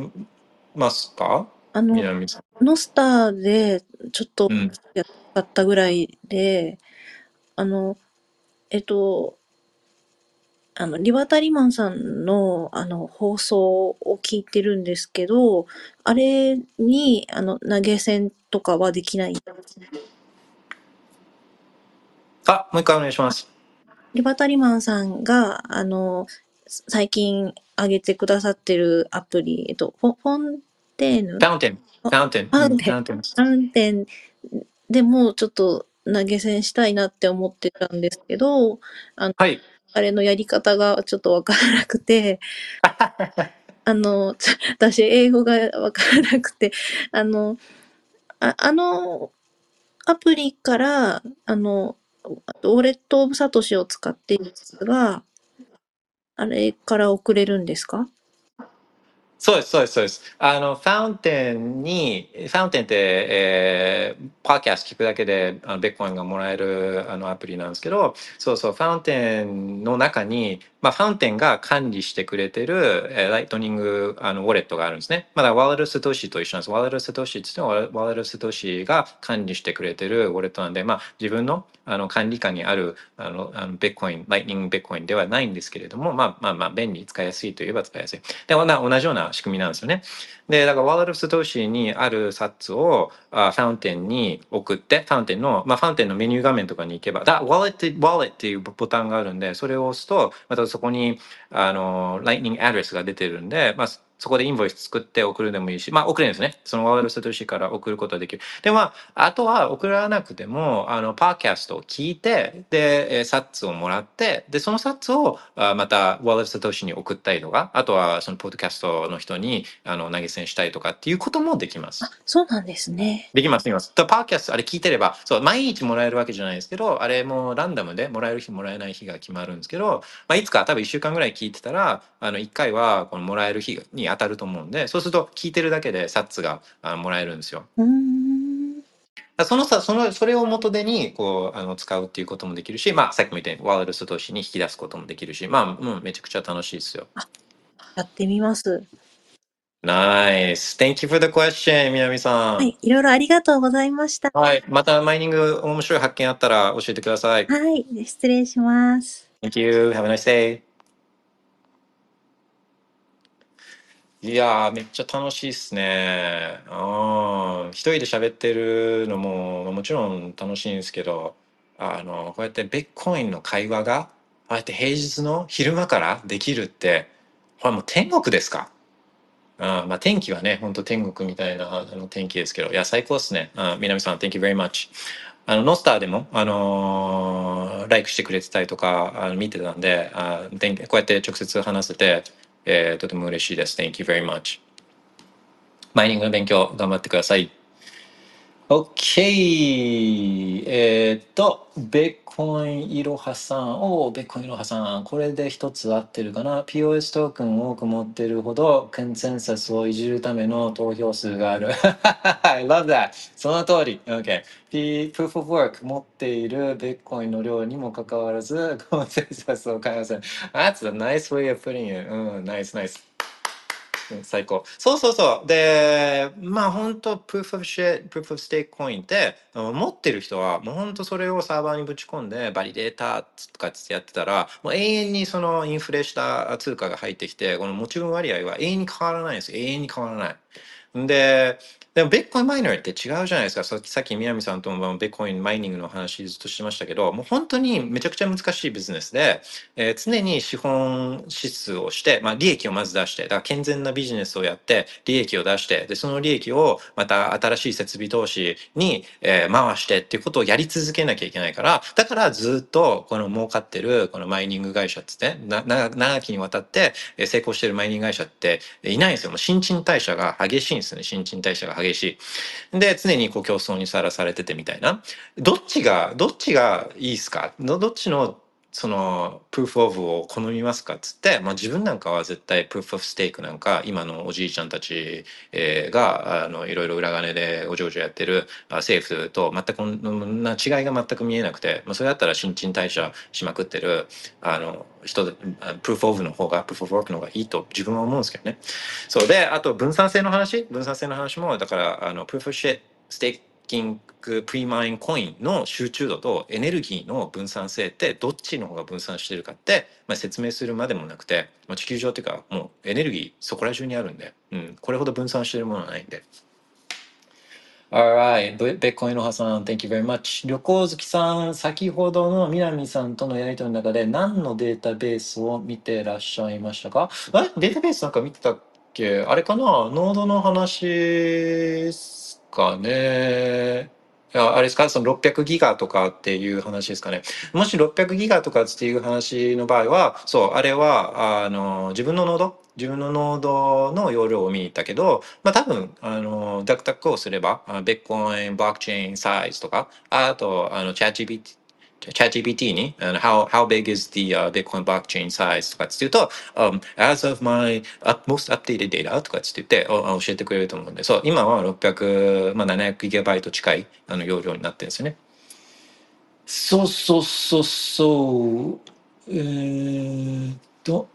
ますか？あの、南。ノスターでちょっとうん。やったぐらいで、あの、えっと、あの、リバタリマンさんの、あの、放送を聞いてるんですけど、あれに、あの、投げ銭とかはできない？あ、もう一回お願いします。リバタリマンさんが、あの、最近上げてくださってるアプリ、えっと、フォフォンテーヌ？ファウンテン。ファウンテン。ファウンテンファウンテン。ファウンテンでもちょっと投げ銭したいなって思ってたんですけど、あの、はい。あれのやり方がちょっとわからなくて、あの、私、英語がわからなくて、あの、ああの、アプリから、あの、ウォレット・オブ・サトシを使っているんですが、あれから送れるんですか？そうです、そうです、そうです。あの、ファウンテンに、ファウンテンって、えー、パーキャスト聞くだけで、あの、ビットコインがもらえる、あの、アプリなんですけど、そうそう、ファウンテンの中に、まあ、ファウンテンが管理してくれてる、えーライトニングあのウォレットがあるんですね。まだワーレルストシと一緒なんです。ワーレルストシって言ってもワーレルストシが管理してくれてるウォレットなんで、まあ、自分のあの管理下にあるあのあのビットコイン、ライトニングビットコインではないんですけれども、まあまあまあ、便利、使いやすいといえば使いやすい。で、同じような仕組みなんですよね。で、だからワーレルストシにあるサツをあファウンテンに送って、ファウンテンの、まあ、ファウンテンのメニュー画面とかに行けば、だ、ワレット、ワレットっていうボタンがあるんで、それを押すと、またそこに、あの、Lightning Address が出てるんで、まあ、そこでインボイス作って送るでもいいし、まあ送れるんですね。そのワールドストシから送ることができる。で、まあ、あとは送らなくても、あの、パーキャストを聞いて、で、えーサッツをもらって、で、そのサッツをあまたワールドストシに送ったりとか、あとはそのポッドキャストの人にあの投げ銭したりとかっていうこともできます。あ、そうなんですね。できます、できます。だパーキャスト、あれ聞いてれば、そう、毎日もらえるわけじゃないですけど、あれもランダムでもらえる日、もらえない日が決まるんですけど、まあ、いつか多分1週間ぐらい聞いてたら、あの、1回はこのもらえる日に当たると思うんで、そうすると聞いてるだけでサッツがあのもらえるんですよ。そのさ、その、それを元手に、こう、あの、使うっていうこともできるし、まあ、さっきも言ったように、ワールドストシに引き出すこともできるし、まあ、うん、めちゃくちゃ楽しいですよ。やってみます。ナイス Thank you for the question, みなみさん。はい。いろいろありがとうございました。はい。またマイニング面白い発見あったら教えてください。はい。失礼します。Thank you. Have a nice day. いやー、めっちゃ楽しいっすね。あー一人で喋ってるのももちろん楽しいんですけど、あの、こうやってビットコインの会話が、ああやって平日の昼間からできるって、これもう天国ですか？あーまあ天気はね、本当天国みたいなあの天気ですけど、いや、最高ですね。あー南さん、Thank you very much. あの、ノスターでも、あのーライクしてくれてたりとか、あの見てたんで、あー thank- こうやって直接話せて、えーとても嬉しいです。Thank you very much. マイニングの勉強頑張ってください。OK! えーっと、ベッコインいろはさん。おーベッコインいろはさん。これで一つ合ってるかな ?POS トークンを多く持ってるほど、コンセンサスをいじるための投票数がある。I love that! その通り。OK。P、Proof of Work 持っているベッコインの量にもかかわらず、コンセンサスを買いません。That's a nice way of putting it. うん、ナイスナイス。最高。そうそうそう。で、まあ本当、Proof of shit、Proof of Stake コインって、持ってる人は、もう本当それをサーバーにぶち込んで、バリデータとかってやってたら、もう永遠にそのインフレした通貨が入ってきて、この持ち分割合は永遠に変わらないんですよ。永遠に変わらない。んで、でも、ビットコインマイナーって違うじゃないですか。さっき、さっき南さんともビットコインマイニングの話ずっとしてましたけど、もう本当にめちゃくちゃ難しいビジネスで、えー常に資本支出をして、まあ、利益をまず出して、だから健全なビジネスをやって、利益を出して、で、その利益をまた新しい設備投資に、えー回してっていうことをやり続けなきゃいけないから、だからずっとこの儲かってるこのマイニング会社っって、なな長きにわたって成功してるマイニング会社っていないんですよ。もう新陳代謝が激しいんですね。新陳代謝が激しい。で、常にこう競争にさらされててみたいな。どっちが、どっちがいいですか？どどっちのそのプーフオブを好みますかっつって、まあ、自分なんかは絶対プーフオブステークなんか今のおじいちゃんたち、えーがあのいろいろ裏金でお嬢々やってる政府と全くこんな違いが全く見えなくて、まあ、それだったら新陳代謝しまくってるあの人プーフオブの方が Proof of Work の方がいいと自分は思うんですけどね。そうであと分散性の話？分散性の話もだからあの Proof of Staking premine コインの集中度とエネルギーの分散性ってどっちの方が分散してるかって、まあ、説明するまでもなくて、まあ、地球上っていうかもうエネルギーそこら中にあるんで、うん、これほど分散してるものはないんで。Alright, ビビットコインのはさん、Thank you very much. 旅行好きさん、先ほどの南さんとのやりとりの中で何のデータベースを見てらっしゃいましたか？え？データベースなんか見てたっけ？あれかな？ノードの話かね。いやあれですか？その600ギガとかっていう話ですかね。もし600ギガとかっていう話の場合は、そう、あれは、あの、自分のノード自分のノードの容量を見に行ったけど、まあ多分、あの、ダクタックをすれば、あビットコイン、ブロックチェーンサイズとか、あと、あの、チャット GPT、ChatGPT に、あの how, how big is the、uh, Bitcoin blockchain size とかって言うと、um, as of my up- most updated data とかって言って教えてくれると思うんで、そう、今は600、まあ、700ギガバイト近いあの容量になってるんですよね。そうそうそうそう。えーど、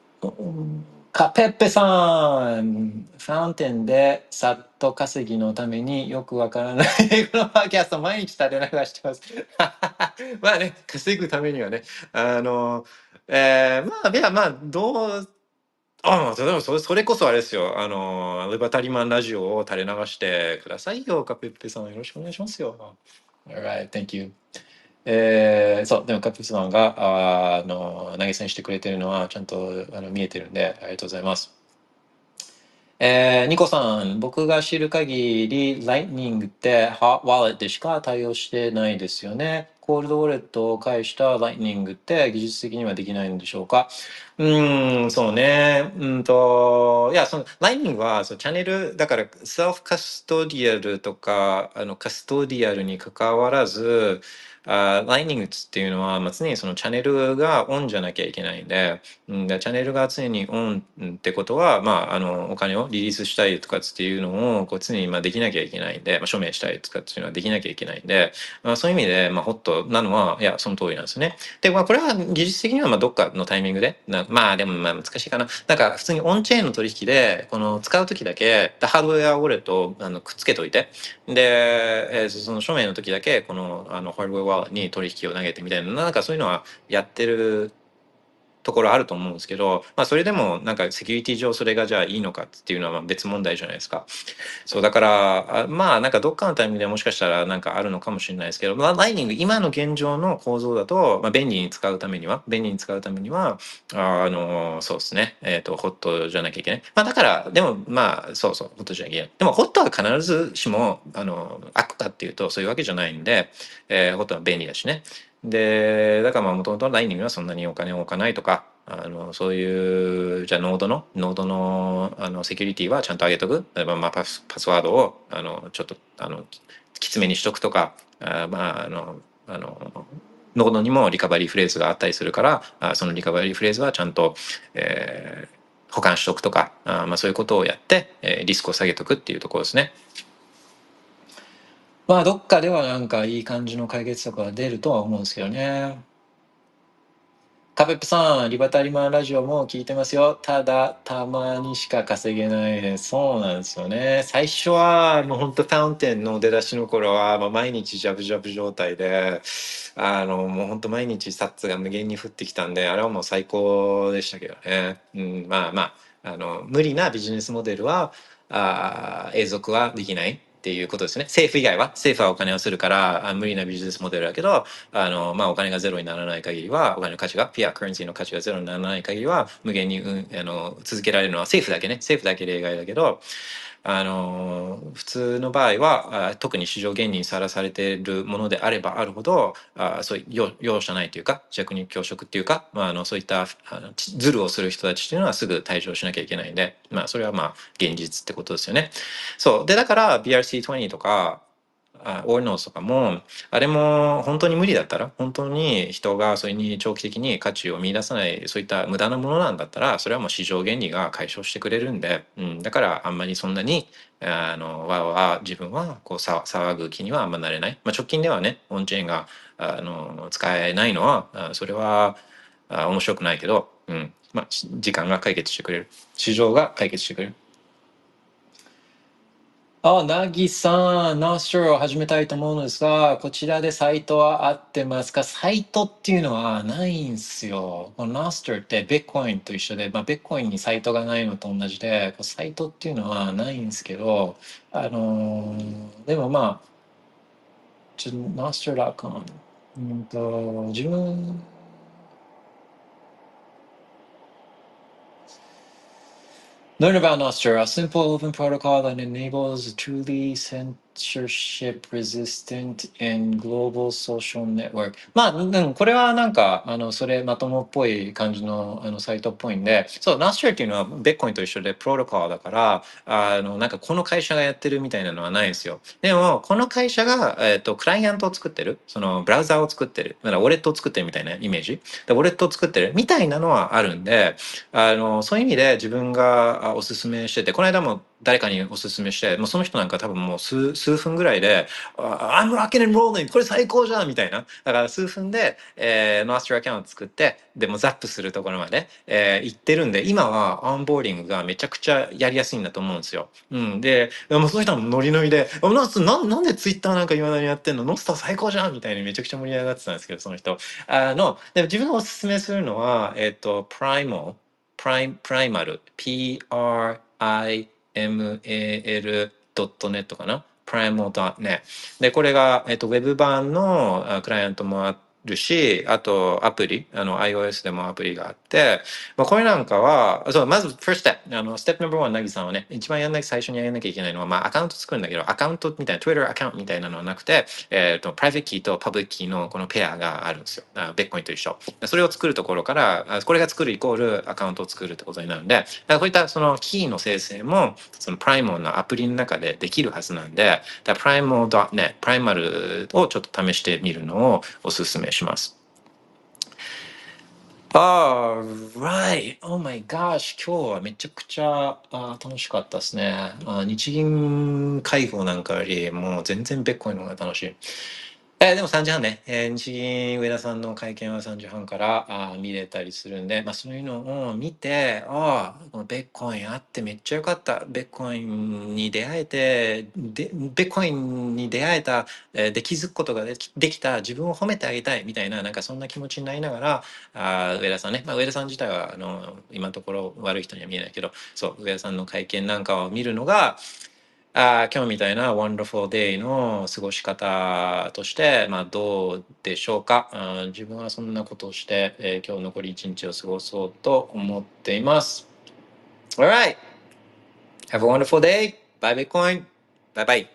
カペッペさん、ファウンテンでさっと稼ぎのためによくわからない英語のパーキャスト毎日垂れ流してます。まあね、稼ぐためにはね、あの、えー、まあ、いや、まあ、どう、ああ、でもそれ、それこそあれですよ。あの、レバタリマンラジオを垂れ流してくださいよ、カペッペさん。よろしくお願いしますよ。Alright, thank you. えー、そう、でもカペッペさんが、ああの、投げ銭してくれてるのはちゃんとあの見えてるんで、ありがとうございます。えー、ニコさん、僕が知る限り、Lightning って Hot Wallet でしか対応してないですよね。コールドウォレットを介した Lightning って技術的にはできないんでしょうか？うーん、そうね。うんと、いや、その、Lightning は、そう、チャンネル、だから、セルフカストディアルとか、あの、カストディアルに関わらず、あ Lightning っていうのは、まあ、常にそのチャンネルがオンじゃなきゃいけないんで、うん、でチャンネルが常にオンってことは、まあ、あの、お金をリリースしたりとかっていうのを、こう、常にまあできなきゃいけないんで、まあ、署名したりとかっていうのはできなきゃいけないんで、まあ、そういう意味で、まあ、ホットなのは、いや、その通りなんですよね。で、まあ、これは技術的には、まあ、どっかのタイミングで、まあ、でも、まあ、難しいかな。なんか、普通にオンチェーンの取引で、この、使うときだけ、ハードウェアウォレットをあのくっつけといて、で、えーその署名の時だけ、この、あの、ハードウェアに取引を投げてみたいな、なんかそういうのはやってるところあると思うんですけど、まあそれでもなんかセキュリティ上それがじゃあいいのかっていうのは別問題じゃないですか。そうだから、まあなんかどっかのタイミングでもしかしたらなんかあるのかもしれないですけど、まあライニング今の現状の構造だと、まあ便利に使うためには、便利に使うためには、ああの、そうですね、えっ、と、ホットじゃなきゃいけない。まあだから、でもまあそうそう、ホットじゃなきゃいけない。でもホットは必ずしも、あの、悪かっていうとそういうわけじゃないんで、えーホットは便利だしね。で、だからまあもともとライングはそんなにお金を置かないとか、あの、そういう、じゃノードの、ノードの、あの、セキュリティはちゃんと上げとく。例えばまあパス、パスワードを、あの、ちょっと、あの、きつめにしとくとか、あまあ、あの、あの、ノードにもリカバリーフレーズがあったりするから、あそのリカバリーフレーズはちゃんと、えー保管しとくとか、あまあそういうことをやって、えーリスクを下げとくっていうところですね。まあどっかではなんかいい感じの解決策が出るとは思うんですけどね。カペップさん、リバタリマンラジオも聞いてますよ。ただ、たまにしか稼げないです。そうなんですよね。最初は、もう本当ファウンテンの出だしの頃は、まあ、毎日ジャブジャブ状態で、あの、もう本当毎日サッツが無限に降ってきたんで、あれはもう最高でしたけどね。うん、まあまあ、あの、無理なビジネスモデルは、あ永続はできないっていうことですね。政府以外は、政府はお金をするから、無理なビジネスモデルだけど、あの、まあ、お金がゼロにならない限りは、お金の価値が、フィアカレンシーの価値がゼロにならない限りは、無限に、うん、あの、続けられるのは政府だけね。政府だけ例外だけど、あの普通の場合は特に市場原理にさらされているものであればあるほどあそういう容赦ないというか弱肉強食っていうか、まあ、あのそういったあのズルをする人たちというのはすぐ退場しなきゃいけないんで、まあ、それはまあ現実ってことですよね。そうでだから BRC20 とかオールノースとかもあれも本当に無理だったら本当に人がそれに長期的に価値を見出さないそういった無駄なものなんだったらそれはもう市場原理が解消してくれるんで、うん、だからあんまりそんなにあのわわ自分はこう騒ぐ気にはあんまなれない、まあ、直近ではねオンチェーンがあの使えないのはそれは面白くないけど、うん。まあ、時間が解決してくれる。市場が解決してくれる。あ、なぎさん、ナーストを始めたいと思うのですが、こちらでサイトは合ってますか？サイトっていうのはないんすよ。このナーストってビットコインと一緒で、まあ、ビットコインにサイトがないのと同じで、こうサイトっていうのはないんですけど、あのーでもまあ、ちょっと、ナースト .com。うんと、自分、Learn about Nostr, a simple open protocol that enables truly censorship resistant and global social network. まあ、うん、これはなんか、あの、それまともっぽい感じのあのサイトっぽいんで、そう、Nostr っていうのはベッコインと一緒でプロトコルだから、あの、なんかこの会社がやってるみたいなのはないですよ。でも、この会社が、えっ、と、クライアントを作ってる、その、ブラウザーを作ってる、だからウォレットを作ってるみたいなイメージ。で、ウォレットを作ってるみたいなのはあるんで、あの、そういう意味で自分がおすすめしてて、この間も誰かにおすすめして、もうその人なんか多分もう数数分ぐらいで、I'm rocking and rolling! これ最高じゃんみたいな。だから数分で、えー、マスターアカウント作って、でもザップするところまで、えー行ってるんで、今はオンボーディングがめちゃくちゃやりやすいんだと思うんですよ。うん。で、もうその人もノリノリで、なななんでツイッターなんか今だにやってんの？ノスター最高じゃんみたいにめちゃくちゃ盛り上がってたんですけど、その人。あの、でも自分がおすすめするのは、えっ、と、プライモ、プライプライマル、p-r-i-m-a-l.net かな？primal.net で、これが、えっと、ウェブ版のクライアントもあっるし、あとアプリ、あの iOS でもアプリがあって、まあ、これなんかは、そう、まず first step、あの、 step number one、なぎさんはね、一番やんなきゃ、最初にやんなきゃいけないのは、まあ、アカウント作るんだけど、アカウントみたいな、Twitter アカウントみたいなのはなくて、えっ、と、 private key と public key のこのペアがあるんですよ。あビットコインと一緒。それを作るところから、これが作るイコールアカウントを作るってことになるんで、だこういったそのキーの生成も、そのプライモンのアプリの中でできるはずなんで、だから primal.net、プライマルをちょっと試してみるのをおすすめします。Alright. Oh my gosh. 今日はめちゃくちゃあー楽しかったですね。あー日銀会合なんかよりもう全然ベッコイの方が楽しい。えでも3時半ね、えー日銀上田さんの会見は3時半からあ見れたりするんで、まあ、そういうのを見て、ああ、このベッコインあってめっちゃよかった。ベッコインに出会えて、でベッコインに出会えた、えーで気づくことができできた自分を褒めてあげたいみたいな、なんかそんな気持ちになりながら、あー上田さんね、まあ、上田さん自体はあの今のところ悪い人には見えないけど、そう、上田さんの会見なんかを見るのが、あ今日みたいな Wonderful Day の過ごし方として、まあ、どうでしょうか？うん自分はそんなことをして、えー今日残り一日を過ごそうと思っています。Alright! Have a wonderful day! Bye Bitcoin! Bye bye!